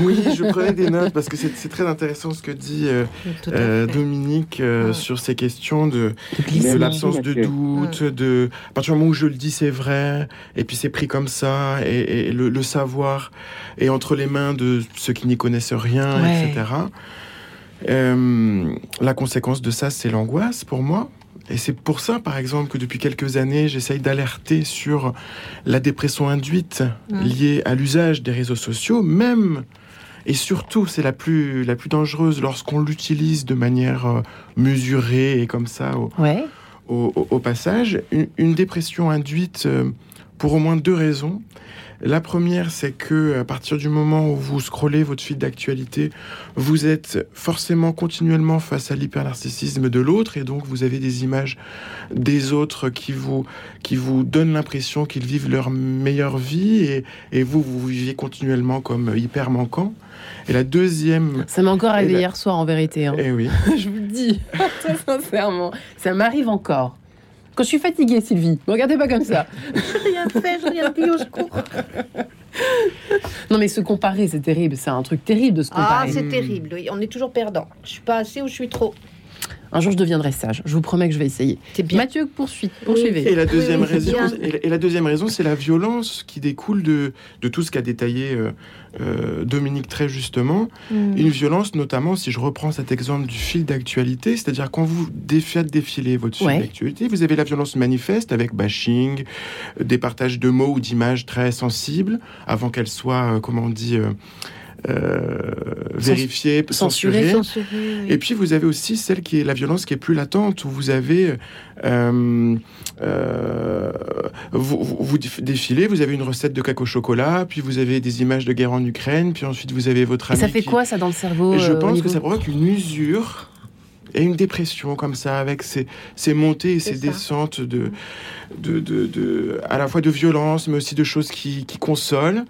Oui, je prenais des notes parce que c'est très intéressant ce que dit euh, euh, Dominique euh, sur ces questions de, de l'absence de doute, de à partir du moment où je le dis c'est vrai, et puis c'est pris comme ça, et, le, savoir est entre les mains de ceux qui n'y connaissent rien, etc. la conséquence de ça, c'est l'angoisse pour moi. Et c'est pour ça, par exemple, que depuis quelques années, j'essaye d'alerter sur la dépression induite liée à l'usage des réseaux sociaux, même et surtout, c'est la plus, la plus dangereuse lorsqu'on l'utilise de manière euh, mesurée et comme ça au, au, passage. Une, dépression induite euh, pour au moins deux raisons. La première, c'est que à partir du moment où vous scrollez votre fil d'actualité, vous êtes forcément continuellement face à l'hypernarcissisme de l'autre et donc vous avez des images des autres qui vous, qui vous donnent l'impression qu'ils vivent leur meilleure vie et, et vous, vous vivez continuellement comme hyper manquant. Et la deuxième. Ça m'est encore arrivé hier soir en vérité. Hein. Eh oui. Je vous le dis, très sincèrement. Ça m'arrive encore. Quand je suis fatiguée, Sylvie, ne regardez pas comme ça. Je rien fait, je rien dit au secours. Non, mais se comparer, c'est terrible. C'est un truc terrible de se comparer. Ah, c'est terrible. Oui. On est toujours perdant. Je suis pas assez ou je suis trop. Un jour, je deviendrai sage. Je vous promets que je vais essayer. Bien. Mathieu, poursuit, poursuivez. Et la deuxième raison, et la deuxième raison, c'est la violence qui découle de, de tout ce qu'a détaillé euh, euh, Dominique très justement. Mm. Une violence, notamment, si je reprends cet exemple du fil d'actualité, c'est-à-dire quand vous faites défiler votre fil d'actualité, vous avez la violence manifeste avec bashing, des partages de mots ou d'images très sensibles, avant qu'elles soient, euh, comment on dit, euh, vérifier, censurer. Et puis vous avez aussi celle qui est la violence qui est plus latente, où vous avez euh, euh, vous, vous, défilez, vous avez une recette de caca au chocolat, puis vous avez des images de guerre en Ukraine, puis ensuite vous avez votre ami. Et ça fait quoi ça dans le cerveau Je pense que ça provoque une usure et une dépression comme ça, avec ces, ces montées et ces descentes de, de, de, à la fois de violence, mais aussi de choses qui, qui consolent.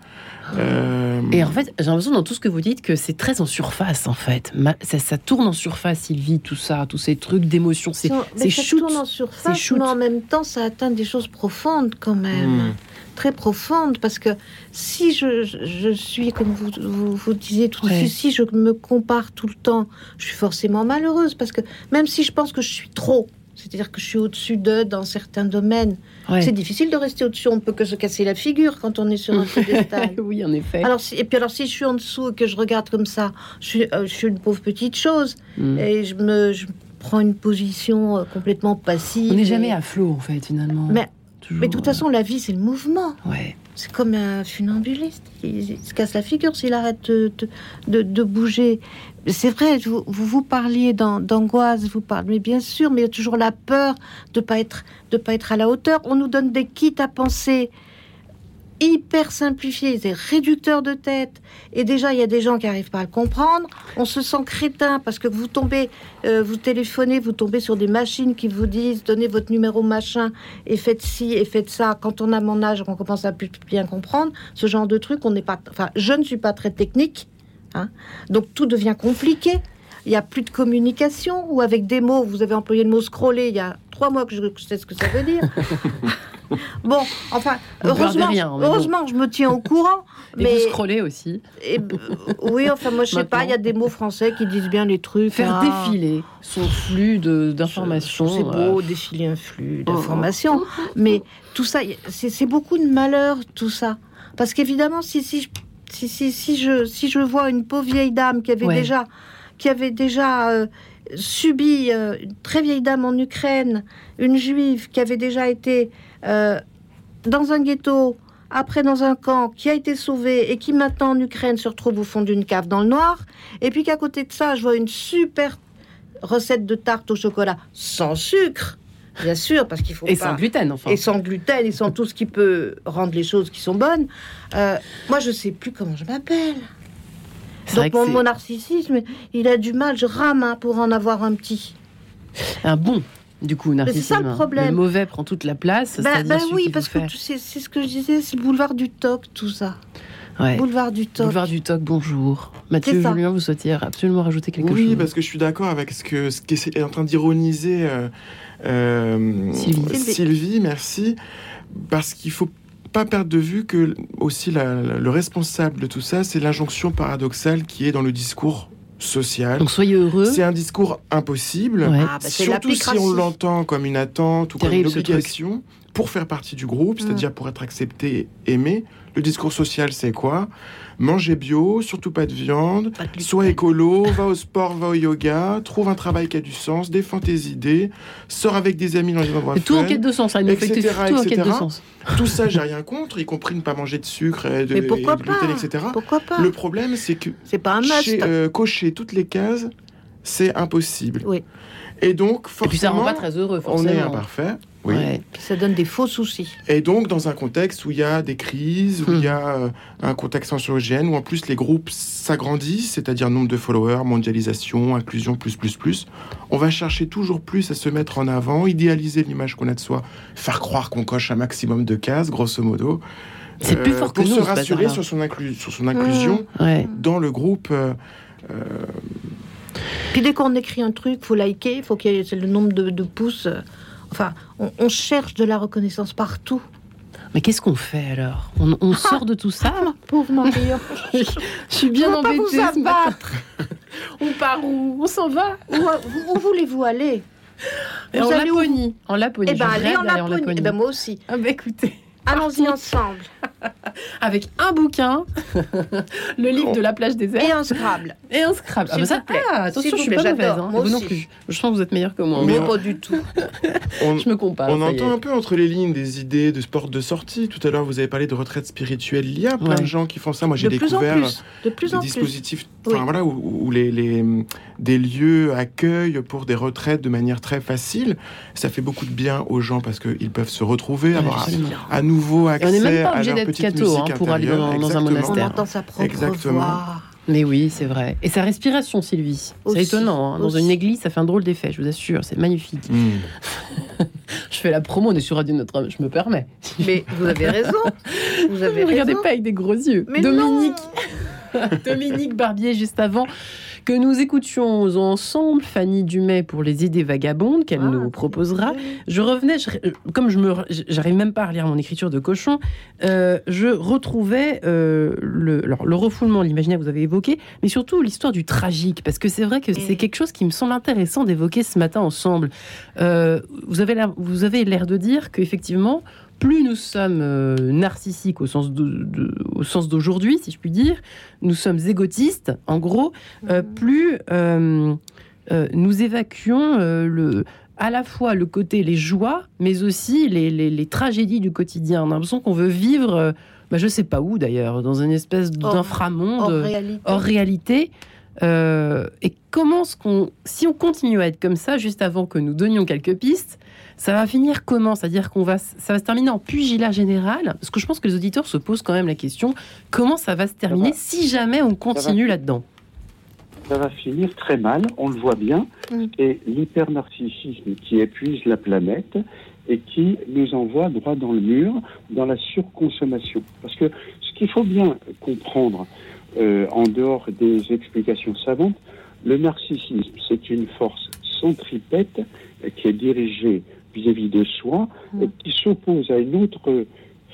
Euh, et en fait, j'ai l'impression dans tout ce que vous dites que c'est très en surface, en fait. Ça, tourne en surface, Sylvie, tout ça, tous ces trucs d'émotion. C'est Ça tourne en surface, mais en même temps, ça atteint des choses profondes quand même. Hmm. Très profondes, parce que si je, je suis, comme vous, vous, disiez tout de suite, si je me compare tout le temps, je suis forcément malheureuse, parce que même si je pense que je suis trop, c'est-à-dire que je suis au-dessus d'eux dans certains domaines. C'est difficile de rester au-dessus. On peut que se casser la figure quand on est sur un piédestal. oui, en effet. Alors, et puis alors, si je suis en dessous et que je regarde comme ça, je suis, euh, je suis une pauvre petite chose. Mm. Et je me prends une position euh, complètement passive. On n'est jamais à flot, en fait, finalement. Mais toujours. Mais de toute façon, la vie, c'est le mouvement. Ouais. C'est comme un funambuliste. Il, se casse la figure s'il arrête de, de, de bouger. C'est vrai, vous, vous, parliez d'angoisse, vous parlez, mais bien sûr, mais il y a toujours la peur de pas être, pas être à la hauteur. On nous donne des kits à penser hyper simplifiés, des réducteurs de tête. Et déjà, il y a des gens qui n'arrivent pas à le comprendre. On se sent crétin parce que vous tombez, euh, vous téléphonez, vous tombez sur des machines qui vous disent donnez votre numéro machin et faites ci et faites ça. Quand on a mon âge, on commence à plus bien comprendre ce genre de truc. On n'est pas, enfin, je ne suis pas très technique, hein. donc tout devient compliqué. Il n'y a plus de communication ou avec des mots. Vous avez employé le mot scroller il y a trois mois que je sais ce que ça veut dire. bon, enfin, heureusement, heureusement je me tiens au courant. Et mais vous scrollez aussi. Et, oui, enfin, moi, je sais pas, il y a des mots français qui disent bien les trucs. Faire hein. défiler son flux d'informations. C'est beau, euh. défiler un flux d'informations. mais tout ça, c'est beaucoup de malheur, tout ça. Parce qu'évidemment, si, si, si, si, si, je, si je vois une pauvre vieille dame qui avait déjà, qui avait déjà euh, subi, euh, une très vieille dame en Ukraine, une juive qui avait déjà été euh, dans un ghetto, après dans un camp, qui a été sauvé et qui maintenant en Ukraine se retrouve au fond d'une cave dans le noir. Et puis qu'à côté de ça, je vois une super recette de tarte au chocolat sans sucre. Bien sûr, parce qu'il faut et sans gluten, enfin. Et sans gluten, et sans tout ce qui peut rendre les choses qui sont bonnes. Euh, moi, je sais plus comment je m'appelle. Donc mon, narcissisme, il a du mal, je rame hein, pour en avoir un petit. Un bon du coup, narcissisme. C'est ça le problème. Le mauvais prend toute la place. Bah oui, parce que c'est ce que je disais, c'est le boulevard du toc, tout ça. Boulevard du Toc. Boulevard du Toc, bonjour. Mathieu Julien, vous souhaitiez absolument rajouter quelque chose Oui, parce que je suis d'accord avec ce que ce qui est en train d'ironiser euh, Sylvie. Sylvie. merci. Parce qu'il faut pas perdre de vue que aussi le responsable de tout ça, c'est l'injonction paradoxale qui est dans le discours social. Donc soyez heureux. C'est un discours impossible, ah, bah, surtout si on l'entend comme une attente ou comme une obligation pour faire partie du groupe, c'est-à-dire pour être accepté et aimé. Le discours social, c'est quoi? Manger bio, surtout pas de viande, sois écolo, va au sport, va au yoga, trouve un travail qui a du sens, défends tes idées, sors avec des amis dans les endroits Tout en quête de sens, ça etc., tout en quête de sens. Tout ça, j'ai rien contre, y compris ne pas manger de sucre et de, Mais pourquoi gluten, etc. Pourquoi pas? Le problème, c'est que c'est pas un. Euh, cocher toutes les cases, c'est impossible. Oui. Et donc, forcément, et puis ça rend pas très heureux. Forcément. On est imparfait. Oui. Ça donne des faux soucis. Et donc, dans un contexte où il y a des crises, où il y a euh, un contexte anxiogène, où en plus les groupes s'agrandissent, c'est-à-dire nombre de followers, mondialisation, inclusion, plus, plus, plus, on va chercher toujours plus à se mettre en avant, idéaliser l'image qu'on a de soi, faire croire qu'on coche un maximum de cases, grosso modo. C'est plus fort que pour nous, se rassurer sur son, sur son inclusion mmh. dans le groupe. Euh, euh, Puis dès qu'on écrit un truc, faut liker, faut qu'il y ait le nombre de, de pouces. Enfin, on, cherche de la reconnaissance partout. Mais qu'est-ce qu'on fait alors On, ah, sort de tout ça Pauvre Marie, je suis bien embêtée. on part où On s'en va Où, voulez-vous aller vous En Laponie. En Laponie. Eh ben, allez en Laponie. Eh ben, moi aussi. Ah ben, écoutez. Allons-y ensemble. Avec un bouquin, le livre de la plage déserte. Et un Scrabble. Et un Scrabble. Ah, bah ça, ah, attention, je suis pas mauvaise. Hein. Vous non plus. Je sens que vous êtes meilleur que moi. Mais pas du tout. je me compare. On entend un peu entre les lignes des idées de sport de sortie. Tout à l'heure, vous avez parlé de retraite spirituelle. Il y a plein de gens qui font ça. Moi, j'ai découvert de plus des dispositifs voilà, où, les, les, des lieux accueillent pour des retraites de manière très facile. Ça fait beaucoup de bien aux gens parce qu'ils peuvent se retrouver, avoir à, nouveau accès on n'est même pas obligé d'être catho hein, pour aller dans, un monastère. On entend sa propre Exactement. voix. Mais oui, c'est vrai. Et sa respiration, Sylvie. C'est étonnant. Hein. Dans une église, ça fait un drôle d'effet, je vous assure. C'est magnifique. Hmm. je fais la promo, on est sur Radio Notre-Dame, je me permets. Mais vous avez raison. Vous avez raison. Regardez pas avec des gros yeux. Mais Dominique. Dominique Barbier, juste avant que nous écoutions ensemble Fanny Dumais pour les idées vagabondes qu'elle ah, nous proposera. Je revenais, comme je me, j'arrive même pas à relire mon écriture de cochon, euh, je retrouvais euh, le, le refoulement, l'imaginaire que vous avez évoqué, mais surtout l'histoire du tragique, parce que c'est vrai que c'est quelque chose qui me semble intéressant d'évoquer ce matin ensemble. Euh, vous avez l'air, vous avez l'air de dire qu'effectivement, plus nous sommes euh, narcissiques au sens, au sens d'aujourd'hui, si je puis dire, nous sommes égotistes, en gros, euh, mhm. plus euh, nous évacuons le, à la fois le côté, les joies, mais aussi les, tragédies du quotidien. On a l'impression qu'on veut vivre, je bah, je sais pas où d'ailleurs, dans une espèce d'inframonde, hors réalité. Et comment ce qu'on, si on continue à être comme ça, juste avant que nous donnions quelques pistes, ça va finir comment? C'est-à-dire qu'on va, ça va se terminer en pugilat général? Parce que je pense que les auditeurs se posent quand même la question comment ça va se terminer si jamais on continue là-dedans? Ça va finir très mal, on le voit bien, mm. et l'hypernarcissisme qui épuise la planète et qui nous envoie droit dans le mur, dans la surconsommation. Parce que ce qu'il faut bien comprendre, euh, en dehors des explications savantes, le narcissisme, c'est une force centripète qui est dirigée vis-à-vis de soi mm. et qui s'oppose à une autre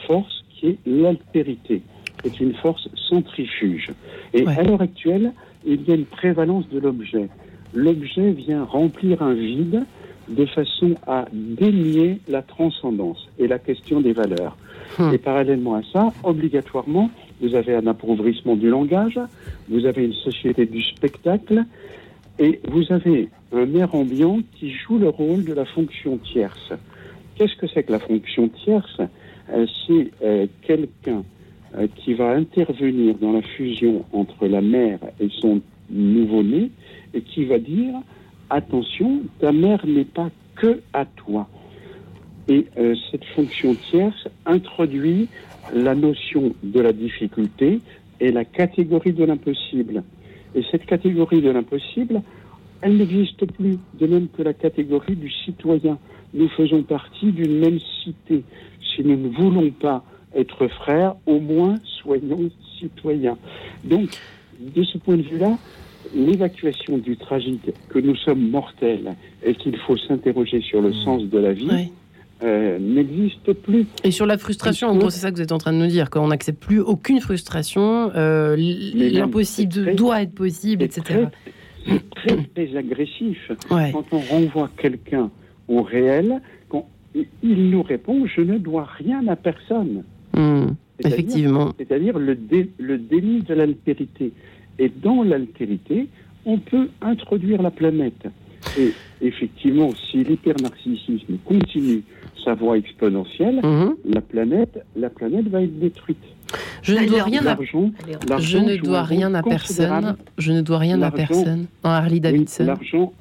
force qui est l'altérité. C'est une force centrifuge. Et à l'heure actuelle, il y a une prévalence de l'objet. L'objet vient remplir un vide de façon à dénier la transcendance et la question des valeurs. Hmm. Et parallèlement à ça, obligatoirement, vous avez un appauvrissement du langage, vous avez une société du spectacle, et vous avez un air ambiant qui joue le rôle de la fonction tierce. Qu'est-ce que c'est que la fonction tierce? Euh, C'est euh, quelqu'un euh, qui va intervenir dans la fusion entre la mère et son nouveau-né et qui va dire attention, ta mère n'est pas que à toi. Et euh, cette fonction tierce introduit la notion de la difficulté et la catégorie de l'impossible. Et cette catégorie de l'impossible, elle n'existe plus, de même que la catégorie du citoyen. Nous faisons partie d'une même cité. Si nous ne voulons pas être frères, au moins soyons citoyens. Donc, de ce point de vue-là, l'évacuation du tragique, que nous sommes mortels et qu'il faut s'interroger sur le mmh. sens de la vie, euh, n'existe plus. Et sur la frustration, en gros, c'est ça que vous êtes en train de nous dire, qu'on n'accepte plus aucune frustration, euh, l'impossible doit être possible, etc. très, très, agressif. Quand on renvoie quelqu'un au réel, quand il nous répond, je ne dois rien à personne. Hmm, effectivement. C'est-à-dire le, le déni de l'altérité. Et dans l'altérité, on peut introduire la planète. Et effectivement, si l'hypernarcissisme continue sa voie exponentielle, mhm. la, planète, la planète va être détruite. Je ne dois rien à, je ne dois rien à personne. Je ne dois rien à personne. Harley Davidson. L'argent,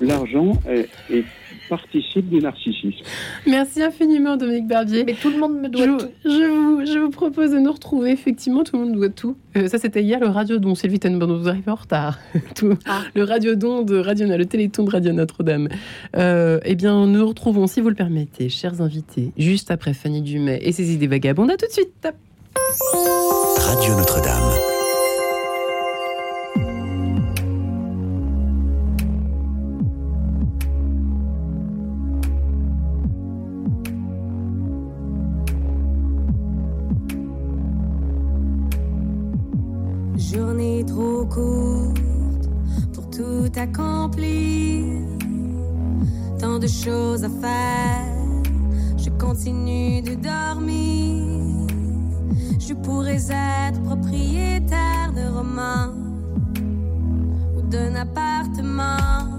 l'argent est participe du narcissisme. Merci infiniment, Dominique Barbier. Mais tout le monde me doit je, tout. Je vous, je vous propose de nous retrouver. Effectivement, tout le monde doit tout. Euh, ça, c'était hier le radio don. Sylvie Tenborn, vous arrivez en retard. tout. Ah. Le radio don de Radio le téléthon de Radio Notre-Dame. Euh, eh bien, nous nous retrouvons, si vous le permettez, chers invités, juste après Fanny Dumais et ses idées vagabondes. À tout de suite. Radio Notre-Dame. trop courte pour tout accomplir. Tant de choses à faire, je continue de dormir. Je pourrais être propriétaire de romans ou d'un appartement.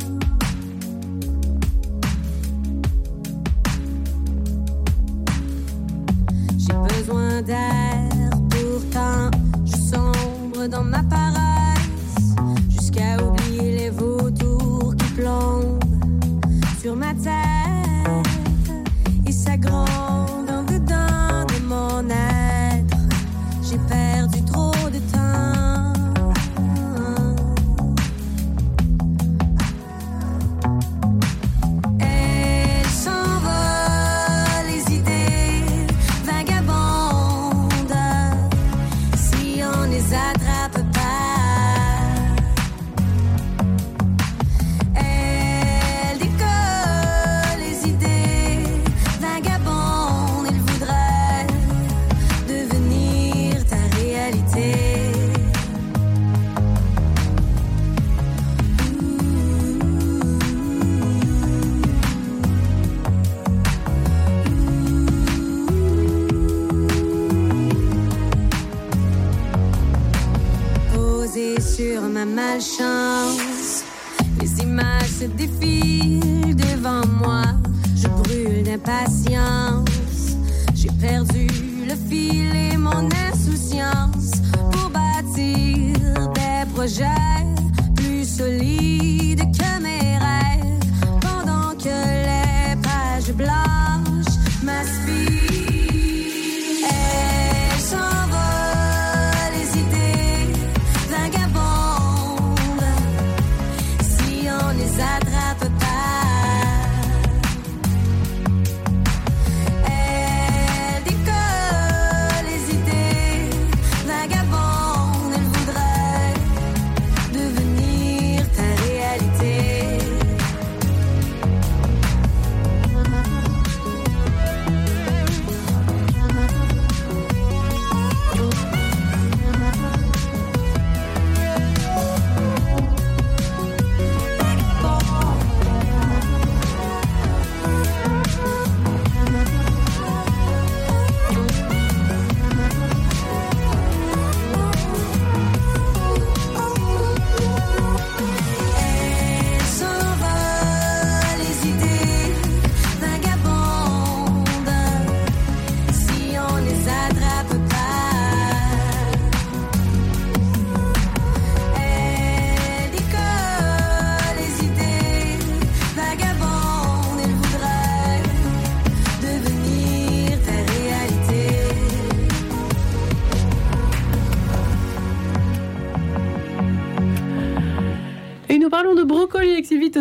J'ai besoin d'air, pourtant je sombre dans ma paresse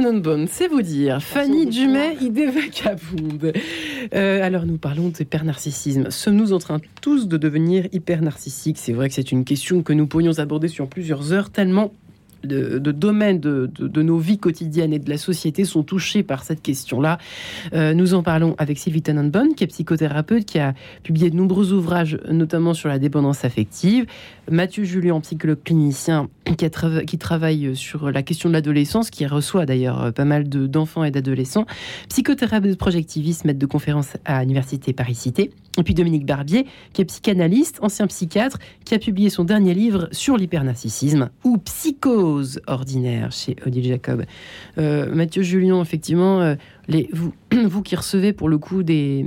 Tenenbaum, c'est vous dire. Fanny Dumais, idée vagabonde. Euh, alors nous parlons d'hyper-narcissisme. Sommes-nous en train tous de devenir hyper-narcissiques C'est vrai que c'est une question que nous pourrions aborder sur plusieurs heures, tellement de, de domaines de, de- de nos vies quotidiennes et de la société sont touchés par cette question-là. Euh, nous en parlons avec Sylvie Tenenbaum, qui est psychothérapeute, qui a publié de nombreux ouvrages, notamment sur la dépendance affective. Mathieu Julien, psychologue clinicien, qui, travaille sur la question de l'adolescence, qui reçoit d'ailleurs euh, pas mal de- d'enfants et d'adolescents. Psychothérapeute projectiviste, maître de conférence à l'Université Paris-Cité. Et puis Dominique Barbier, qui est psychanalyste, ancien psychiatre, qui a publié son dernier livre sur l'hypernarcissisme ou psychose ordinaire chez Odile Jacob. Euh, Mathieu Julien, effectivement, euh, vous, qui recevez pour le coup des,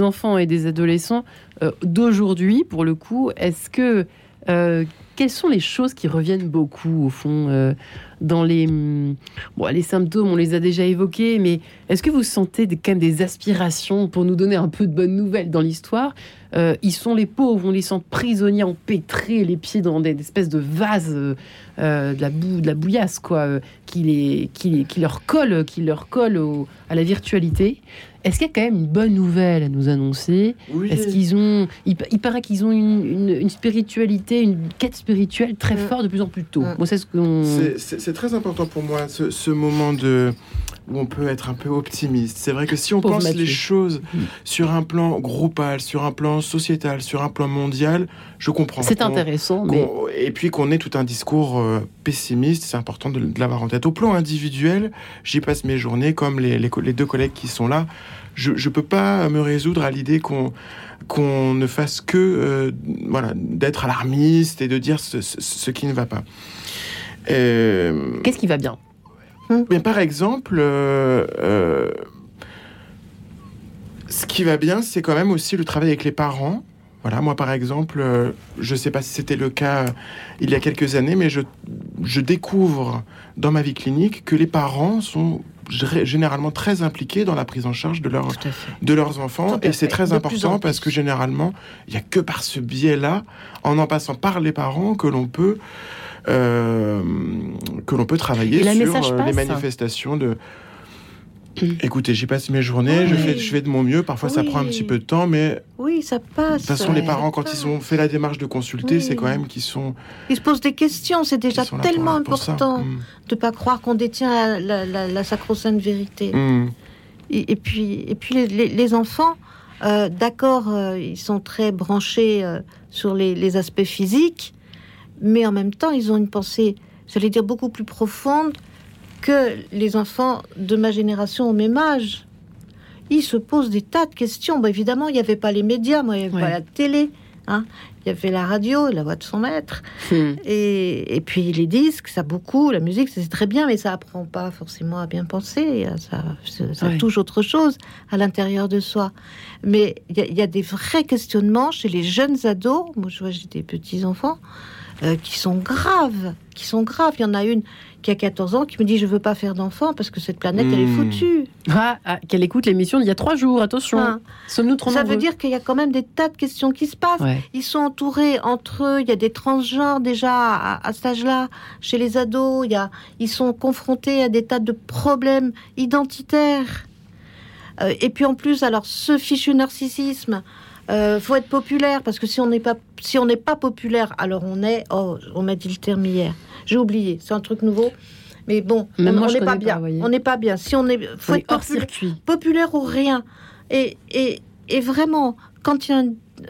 enfants et des adolescents euh, d'aujourd'hui, pour le coup, est-ce que euh, quelles sont les choses qui reviennent beaucoup au fond euh, dans les hum, bon, les symptômes On les a déjà évoqués, mais est-ce que vous sentez quand même des aspirations pour nous donner un peu de bonnes nouvelles dans l'histoire? Euh, Ils sont les pauvres, on les sent prisonniers, empêtrés, les pieds dans des, espèces de vases, de la boue, de la bouillasse, quoi, qui les, qui, qui leur colle, qui leur colle à la virtualité. Est-ce qu'il y a quand même une bonne nouvelle à nous annoncer Oui. Est-ce qu'ils ont, il, pa- il paraît qu'ils ont une, une- une spiritualité, une quête spirituelle très Mm. forte de plus en plus tôt. Mm. Moi, c'est ce qu'on. C'est- très important pour moi, ce, ce moment de où on peut être un peu optimiste. C'est vrai que si on Pauvre pense Mathieu. les choses Mm. sur un plan groupal, sur un plan sociétal, sur un plan mondial, je comprends. C'est intéressant, mais Et puis qu'on ait tout un discours euh, pessimiste, c'est important de, de l'avoir en tête. Au plan individuel, j'y passe mes journées comme les, les co- les deux collègues qui sont là. Je ne peux pas me résoudre à l'idée qu'on qu'on ne fasse que euh, voilà d'être alarmiste et de dire ce, ce- ce qui ne va pas. Euh, qu'est-ce qui va bien? Mais par exemple, euh, euh, ce qui va bien, c'est quand même aussi le travail avec les parents. Voilà, moi par exemple, euh, je ne sais pas si c'était le cas euh, il y a quelques années, mais je, je découvre dans ma vie clinique que les parents sont gé- généralement très impliqués dans la prise en charge de, leur, de leurs enfants. Et c'est très De important parce que généralement, il n'y a que par ce biais-là, en en passant par les parents, que l'on peut, que l'on peut travailler sur euh, les manifestations de. Écoutez, j'y passe mes journées, je, fais, je fais de mon mieux. Parfois, ça prend un petit peu de temps, mais Oui, ça passe. de toute façon, les parents, quand ils ont fait la démarche de consulter, Oui. c'est quand même qu'ils sont, Ils se posent des questions. C'est déjà tellement important Mm. de pas croire qu'on détient la, la, la sacro-sainte vérité. Mm. Et, et puis, et puis les, les- les enfants, euh, d'accord, euh, ils sont très branchés euh, sur les, les aspects physiques, mais en même temps, ils ont une pensée, j'allais dire, beaucoup plus profonde que les enfants de ma génération au même âge. Ils se posent des tas de questions. Bon, évidemment, il n'y avait pas les médias, moi, il n'y avait Ouais. pas la télé. Hein. il y avait la radio, la voix de son maître, hmm. et, puis les disques, ça beaucoup, la musique, c'est très bien, mais ça apprend pas forcément à bien penser, ça, ça, touche autre chose à l'intérieur de soi. Mais il y, y, a des vrais questionnements chez les jeunes ados, moi je vois j'ai des petits enfants, euh, qui sont graves, qui sont graves. Il y en a une qui a 14 ans qui me dit je veux pas faire d'enfant parce que cette planète elle est hmm. foutue. Ah, ah, qu'elle écoute l'émission d'il y a trois jours, attention. Ah. Sommes-nous trop Ça veut dire qu'il y a quand même des tas de questions qui se passent. Ils sont entourés entre eux, il y a des transgenres déjà à, cet âge-là, chez les ados, il y a, ils sont confrontés à des tas de problèmes identitaires. Euh, et puis en plus, alors ce fichu narcissisme, euh, faut être populaire parce que si on n'est pas si on n'est pas populaire, alors on est. Oh, on m'a dit le terme hier. J'ai oublié. C'est un truc nouveau. Mais bon, on n'est pas bien. on n'est pas bien. Si on est, faut être hors circuit. populaire ou rien. Et, et, et vraiment, quand il y a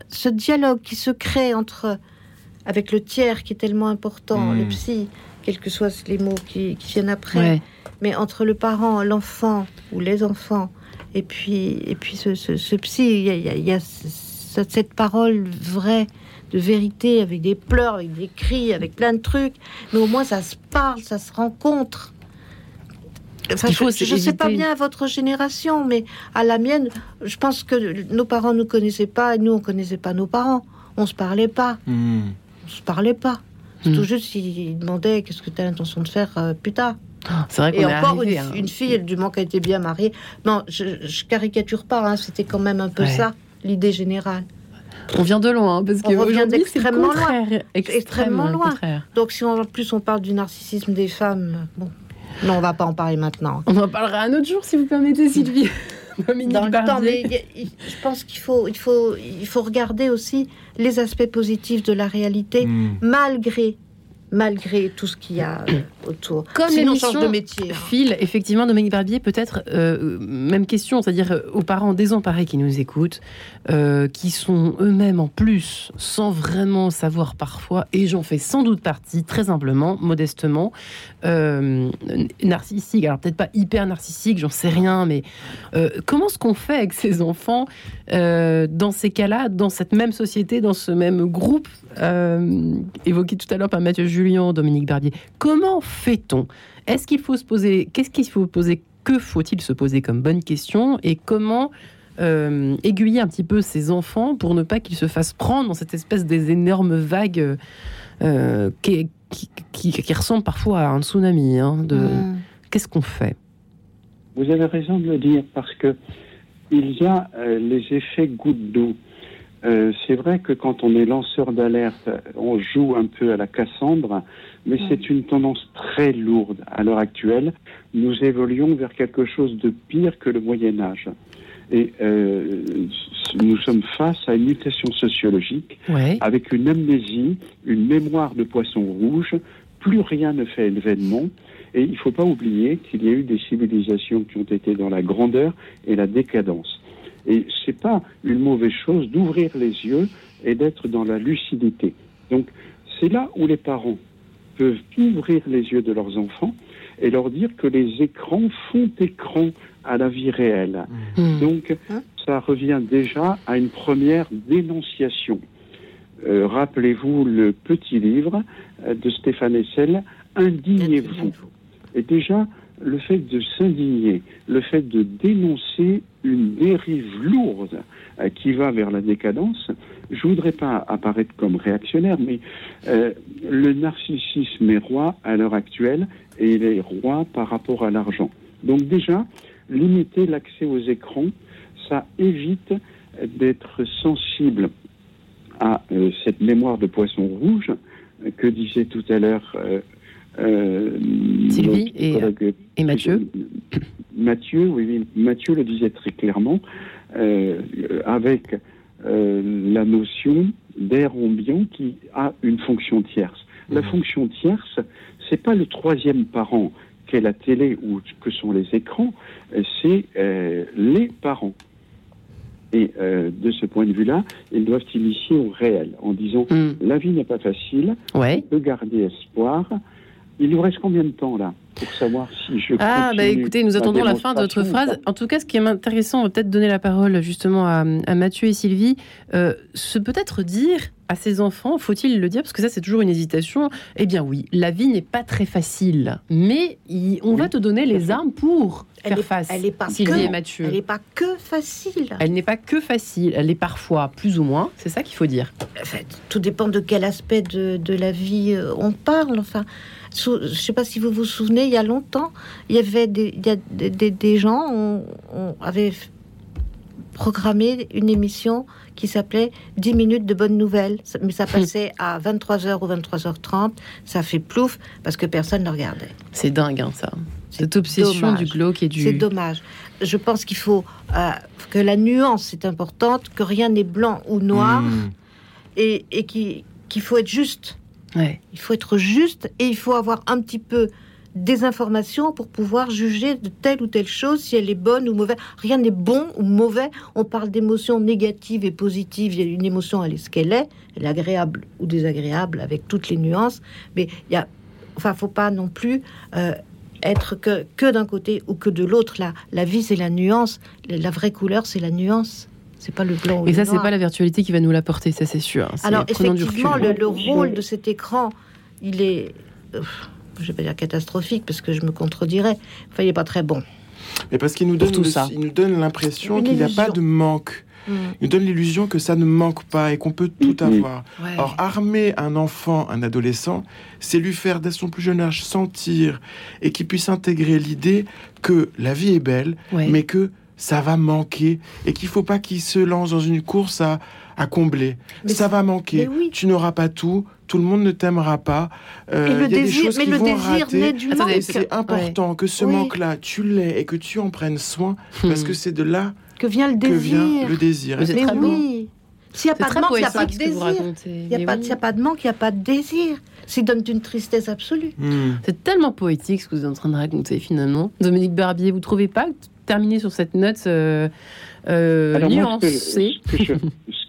ce dialogue qui se crée entre avec le tiers qui est tellement important, le hmm. psy, quels que soient les mots qui, qui viennent après, mais entre le parent, l'enfant ou les enfants, et puis et puis ce, ce, psy, il y a, y a cette parole vraie de vérité, avec des pleurs, avec des cris, avec plein de trucs. Mais au moins, ça se parle, ça se rencontre. je ne sais pas bien à votre génération, mais à la mienne, je pense que nos parents ne nous connaissaient pas et nous, on connaissait pas nos parents. On se parlait pas. Hmm. On se parlait pas. C'est tout hmm. juste s'ils demandaient qu'est-ce que tu as l'intention de faire euh, plus tard. Ah, c'est vrai et encore une, hein. une, fille, du manque a été bien mariée. Non, je, caricature pas, hein, c'était quand même un peu ça l'idée générale. On vient de loin, parce que revient d'extrêmement loin. Extrêmement loin. Donc si en plus on parle du narcissisme des femmes, bon, non, on va pas en parler maintenant. On en parlera un autre jour, si vous permettez, Sylvie. Dans le temps, mais je pense qu'il faut, il faut, il faut regarder aussi les aspects positifs de la réalité, hmm. malgré malgré tout ce qu'il y a euh, autour. Comme change de métier. Hein. Fil, effectivement, Dominique Barbier, peut-être euh, même question, c'est-à-dire euh, aux parents désemparés qui nous écoutent, qui sont eux-mêmes en plus, sans vraiment savoir parfois, et j'en fais sans doute partie, très humblement, modestement, narcissique. Alors peut-être pas hyper narcissique, j'en sais rien, mais comment est-ce qu'on fait avec ces enfants dans ces cas-là, dans cette même société, dans ce même groupe évoqué tout à l'heure par Mathieu Julien, Dominique Barbier. Comment fait-on? Est-ce qu'il faut se poser Qu'est-ce qu'il faut poser Que faut-il se poser comme bonne question? Et comment euh, aiguiller un petit peu ces enfants pour ne pas qu'ils se fassent prendre dans cette espèce des énormes vagues euh, qui, qui, ressemblent parfois à un tsunami. Hein, de... Mm. Qu'est-ce qu'on fait? Vous avez raison de le dire parce que il y a euh, les effets gouttes d'eau. Euh, c'est vrai que quand on est lanceur d'alerte, on joue un peu à la Cassandre, mais c'est une tendance très lourde à l'heure actuelle. Nous évoluons vers quelque chose de pire que le Moyen Âge. Et euh, nous sommes face à une mutation sociologique avec une amnésie, une mémoire de poisson rouge. Plus rien ne fait événement. Et il ne faut pas oublier qu'il y a eu des civilisations qui ont été dans la grandeur et la décadence. Et c'est pas une mauvaise chose d'ouvrir les yeux et d'être dans la lucidité. Donc, c'est là où les parents peuvent ouvrir les yeux de leurs enfants et leur dire que les écrans font écran à la vie réelle. Mmh. Donc, ça revient déjà à une première dénonciation. Euh, rappelez-vous le petit livre de Stéphane Hessel, Indignez-vous. Et déjà, le fait de s'indigner, le fait de dénoncer une dérive lourde euh, qui va vers la décadence, je voudrais pas apparaître comme réactionnaire, mais euh, le narcissisme est roi à l'heure actuelle et il est roi par rapport à l'argent. Donc déjà, limiter l'accès aux écrans, ça évite d'être sensible à euh, cette mémoire de poisson rouge que disait tout à l'heure euh, Sylvie et, Mathieu Mathieu, oui, Mathieu le disait très clairement, euh, avec euh, la notion d'air ambiant qui a une fonction tierce. La mmh. fonction tierce, c'est pas le troisième parent qu'est la télé ou que sont les écrans, c'est les parents. Et de ce point de vue-là, ils doivent initier au réel en disant mmh. la vie n'est pas facile, ouais. on peut garder espoir, il nous reste combien de temps là? Pour savoir si je. Ah, bah écoutez, nous attendons la fin de votre phrase. En tout cas, ce qui est intéressant, on va peut-être donner la parole justement à, Mathieu et Sylvie. Euh, se peut-être dire à ses enfants, faut-il le dire? Parce que ça, c'est toujours une hésitation. Eh bien, oui, la vie n'est pas très facile, mais on va te donner les armes pour elle faire face. Elle est pas Sylvie et Mathieu. Elle n'est pas que facile. Elle n'est pas que facile. Elle est parfois plus ou moins. C'est ça qu'il faut dire. En fait, tout dépend de quel aspect de, de la vie euh, on parle. Enfin, je ne sais pas si vous vous souvenez, il y a longtemps, il y avait des, il y a des, des, gens, on, on avait programmé une émission qui s'appelait 10 minutes de bonnes nouvelles. Mais ça passait à 23h ou 23h30. Ça fait plouf parce que personne ne regardait. C'est dingue, hein, ça. Cette obsession du glauque et du. C'est dommage. Je pense qu'il faut euh, que la nuance est importante, que rien n'est blanc ou noir, hmm. et, et qu'il faut être juste. Ouais. Il faut être juste et il faut avoir un petit peu des informations pour pouvoir juger de telle ou telle chose, si elle est bonne ou mauvaise. Rien n'est bon ou mauvais. On parle d'émotions négatives et positives. Il y a une émotion, elle est ce qu'elle est, elle est agréable ou désagréable avec toutes les nuances. Mais il y a, enfin, faut pas non plus euh, être que, que d'un côté ou que de l'autre. La, la vie, c'est la nuance. La vraie couleur, c'est la nuance. C'est pas le blanc. Et ça, c'est pas la virtualité qui va nous l'apporter, ça c'est sûr. Alors effectivement, le, rôle de cet écran, il est je vais pas dire catastrophique parce que je me contredirais. Enfin, il n'est pas très bon. Mais parce qu'il nous donne tout ça. il nous donne l'impression qu'il n'y a pas de manque. Mm. Il nous donne l'illusion que ça ne manque pas et qu'on peut tout avoir. Or, armer un enfant, un adolescent, c'est lui faire dès son plus jeune âge sentir et qu'il puisse intégrer l'idée que la vie est belle, mais que ça va manquer et qu'il faut pas qu'il se lance dans une course à, à combler. ça va manquer. Tu n'auras pas tout. Tout le monde ne t'aimera pas. Euh, il y a des choses mais qui le vont rater. Du c'est important que ce manque-là, tu l'aies et que tu en prennes soin, parce que c'est de là que vient le désir. Vient le désir. Mais oui. S'il n'y a pas de manque, il n'y a pas de désir. Il n'y a, a, pas de manque, il n'y a pas de désir. C'est donne une tristesse absolue. Hmm. C'est tellement poétique ce que vous êtes en train de raconter finalement. Dominique Barbier, vous trouvez pas terminer sur cette note euh, euh, nuancée ce, que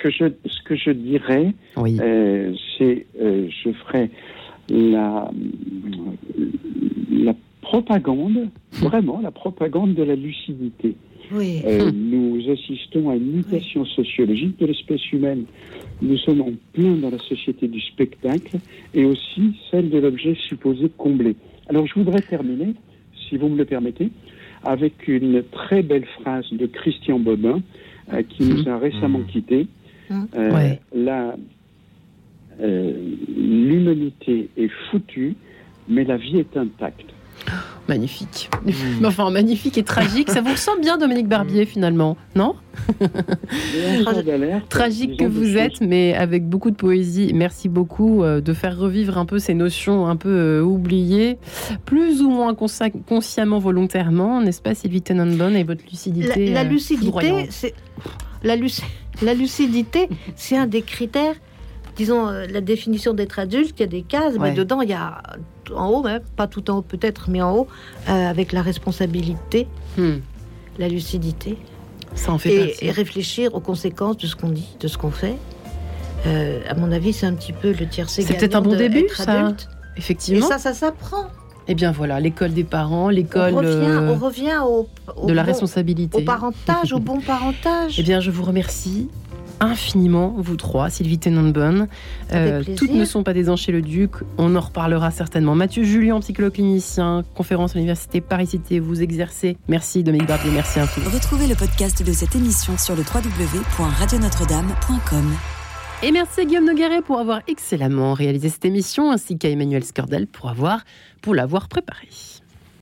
je, ce, que je, dirais, euh, c'est je ferai la, la propagande, vraiment la propagande de la lucidité. Oui. nous assistons à une mutation sociologique de l'espèce humaine. Nous sommes en plein dans la société du spectacle et aussi celle de l'objet supposé comblé. Alors je voudrais terminer, si vous me le permettez, avec une très belle phrase de Christian Bobin, euh, qui nous a récemment mmh. quittés. Mmh. Euh, euh, l'humanité est foutue, mais la vie est intacte. Magnifique. Mmh. enfin, magnifique et tragique. Ça vous ressemble bien, Dominique Barbier, finalement, non Tragique que vous êtes, mais avec beaucoup de poésie. Merci beaucoup euh, de faire revivre un peu ces notions un peu euh, oubliées, plus ou moins consciemment, volontairement, n'est-ce pas, Sylvie Tenenbaum, et votre lucidité La, la euh, lucidité, c'est la, la lucidité, c'est un des critères disons, la définition d'être adulte, il y a des cases, mais dedans, il y a en haut, même, pas tout en haut peut-être, mais en haut, euh, avec la responsabilité, hmm. la lucidité. Ça en fait et, réfléchir aux conséquences de ce qu'on dit, de ce qu'on fait. Euh, à mon avis, c'est un petit peu le tiercé C'est peut-être un bon début, ça. Effectivement. Et ça, ça s'apprend. Eh bien voilà, l'école des parents, l'école. On revient, euh, au, de la responsabilité. Au parentage, au bon parentage. Eh bien, je vous remercie infiniment, vous trois, Sylvie Tenenbaum. Euh, toutes ne sont pas des anges chez le Duc, on en reparlera certainement. Mathieu Julien, psychologue clinicien, conférence à l'Université Paris-Cité, vous exercez. Merci Dominique Barbier, merci infiniment. Retrouvez le podcast de cette émission sur le www.radionotre-dame.com. Et merci à Guillaume Nogueret pour avoir excellemment réalisé cette émission, ainsi qu'à Emmanuel Scordel pour, avoir, pour l'avoir préparée.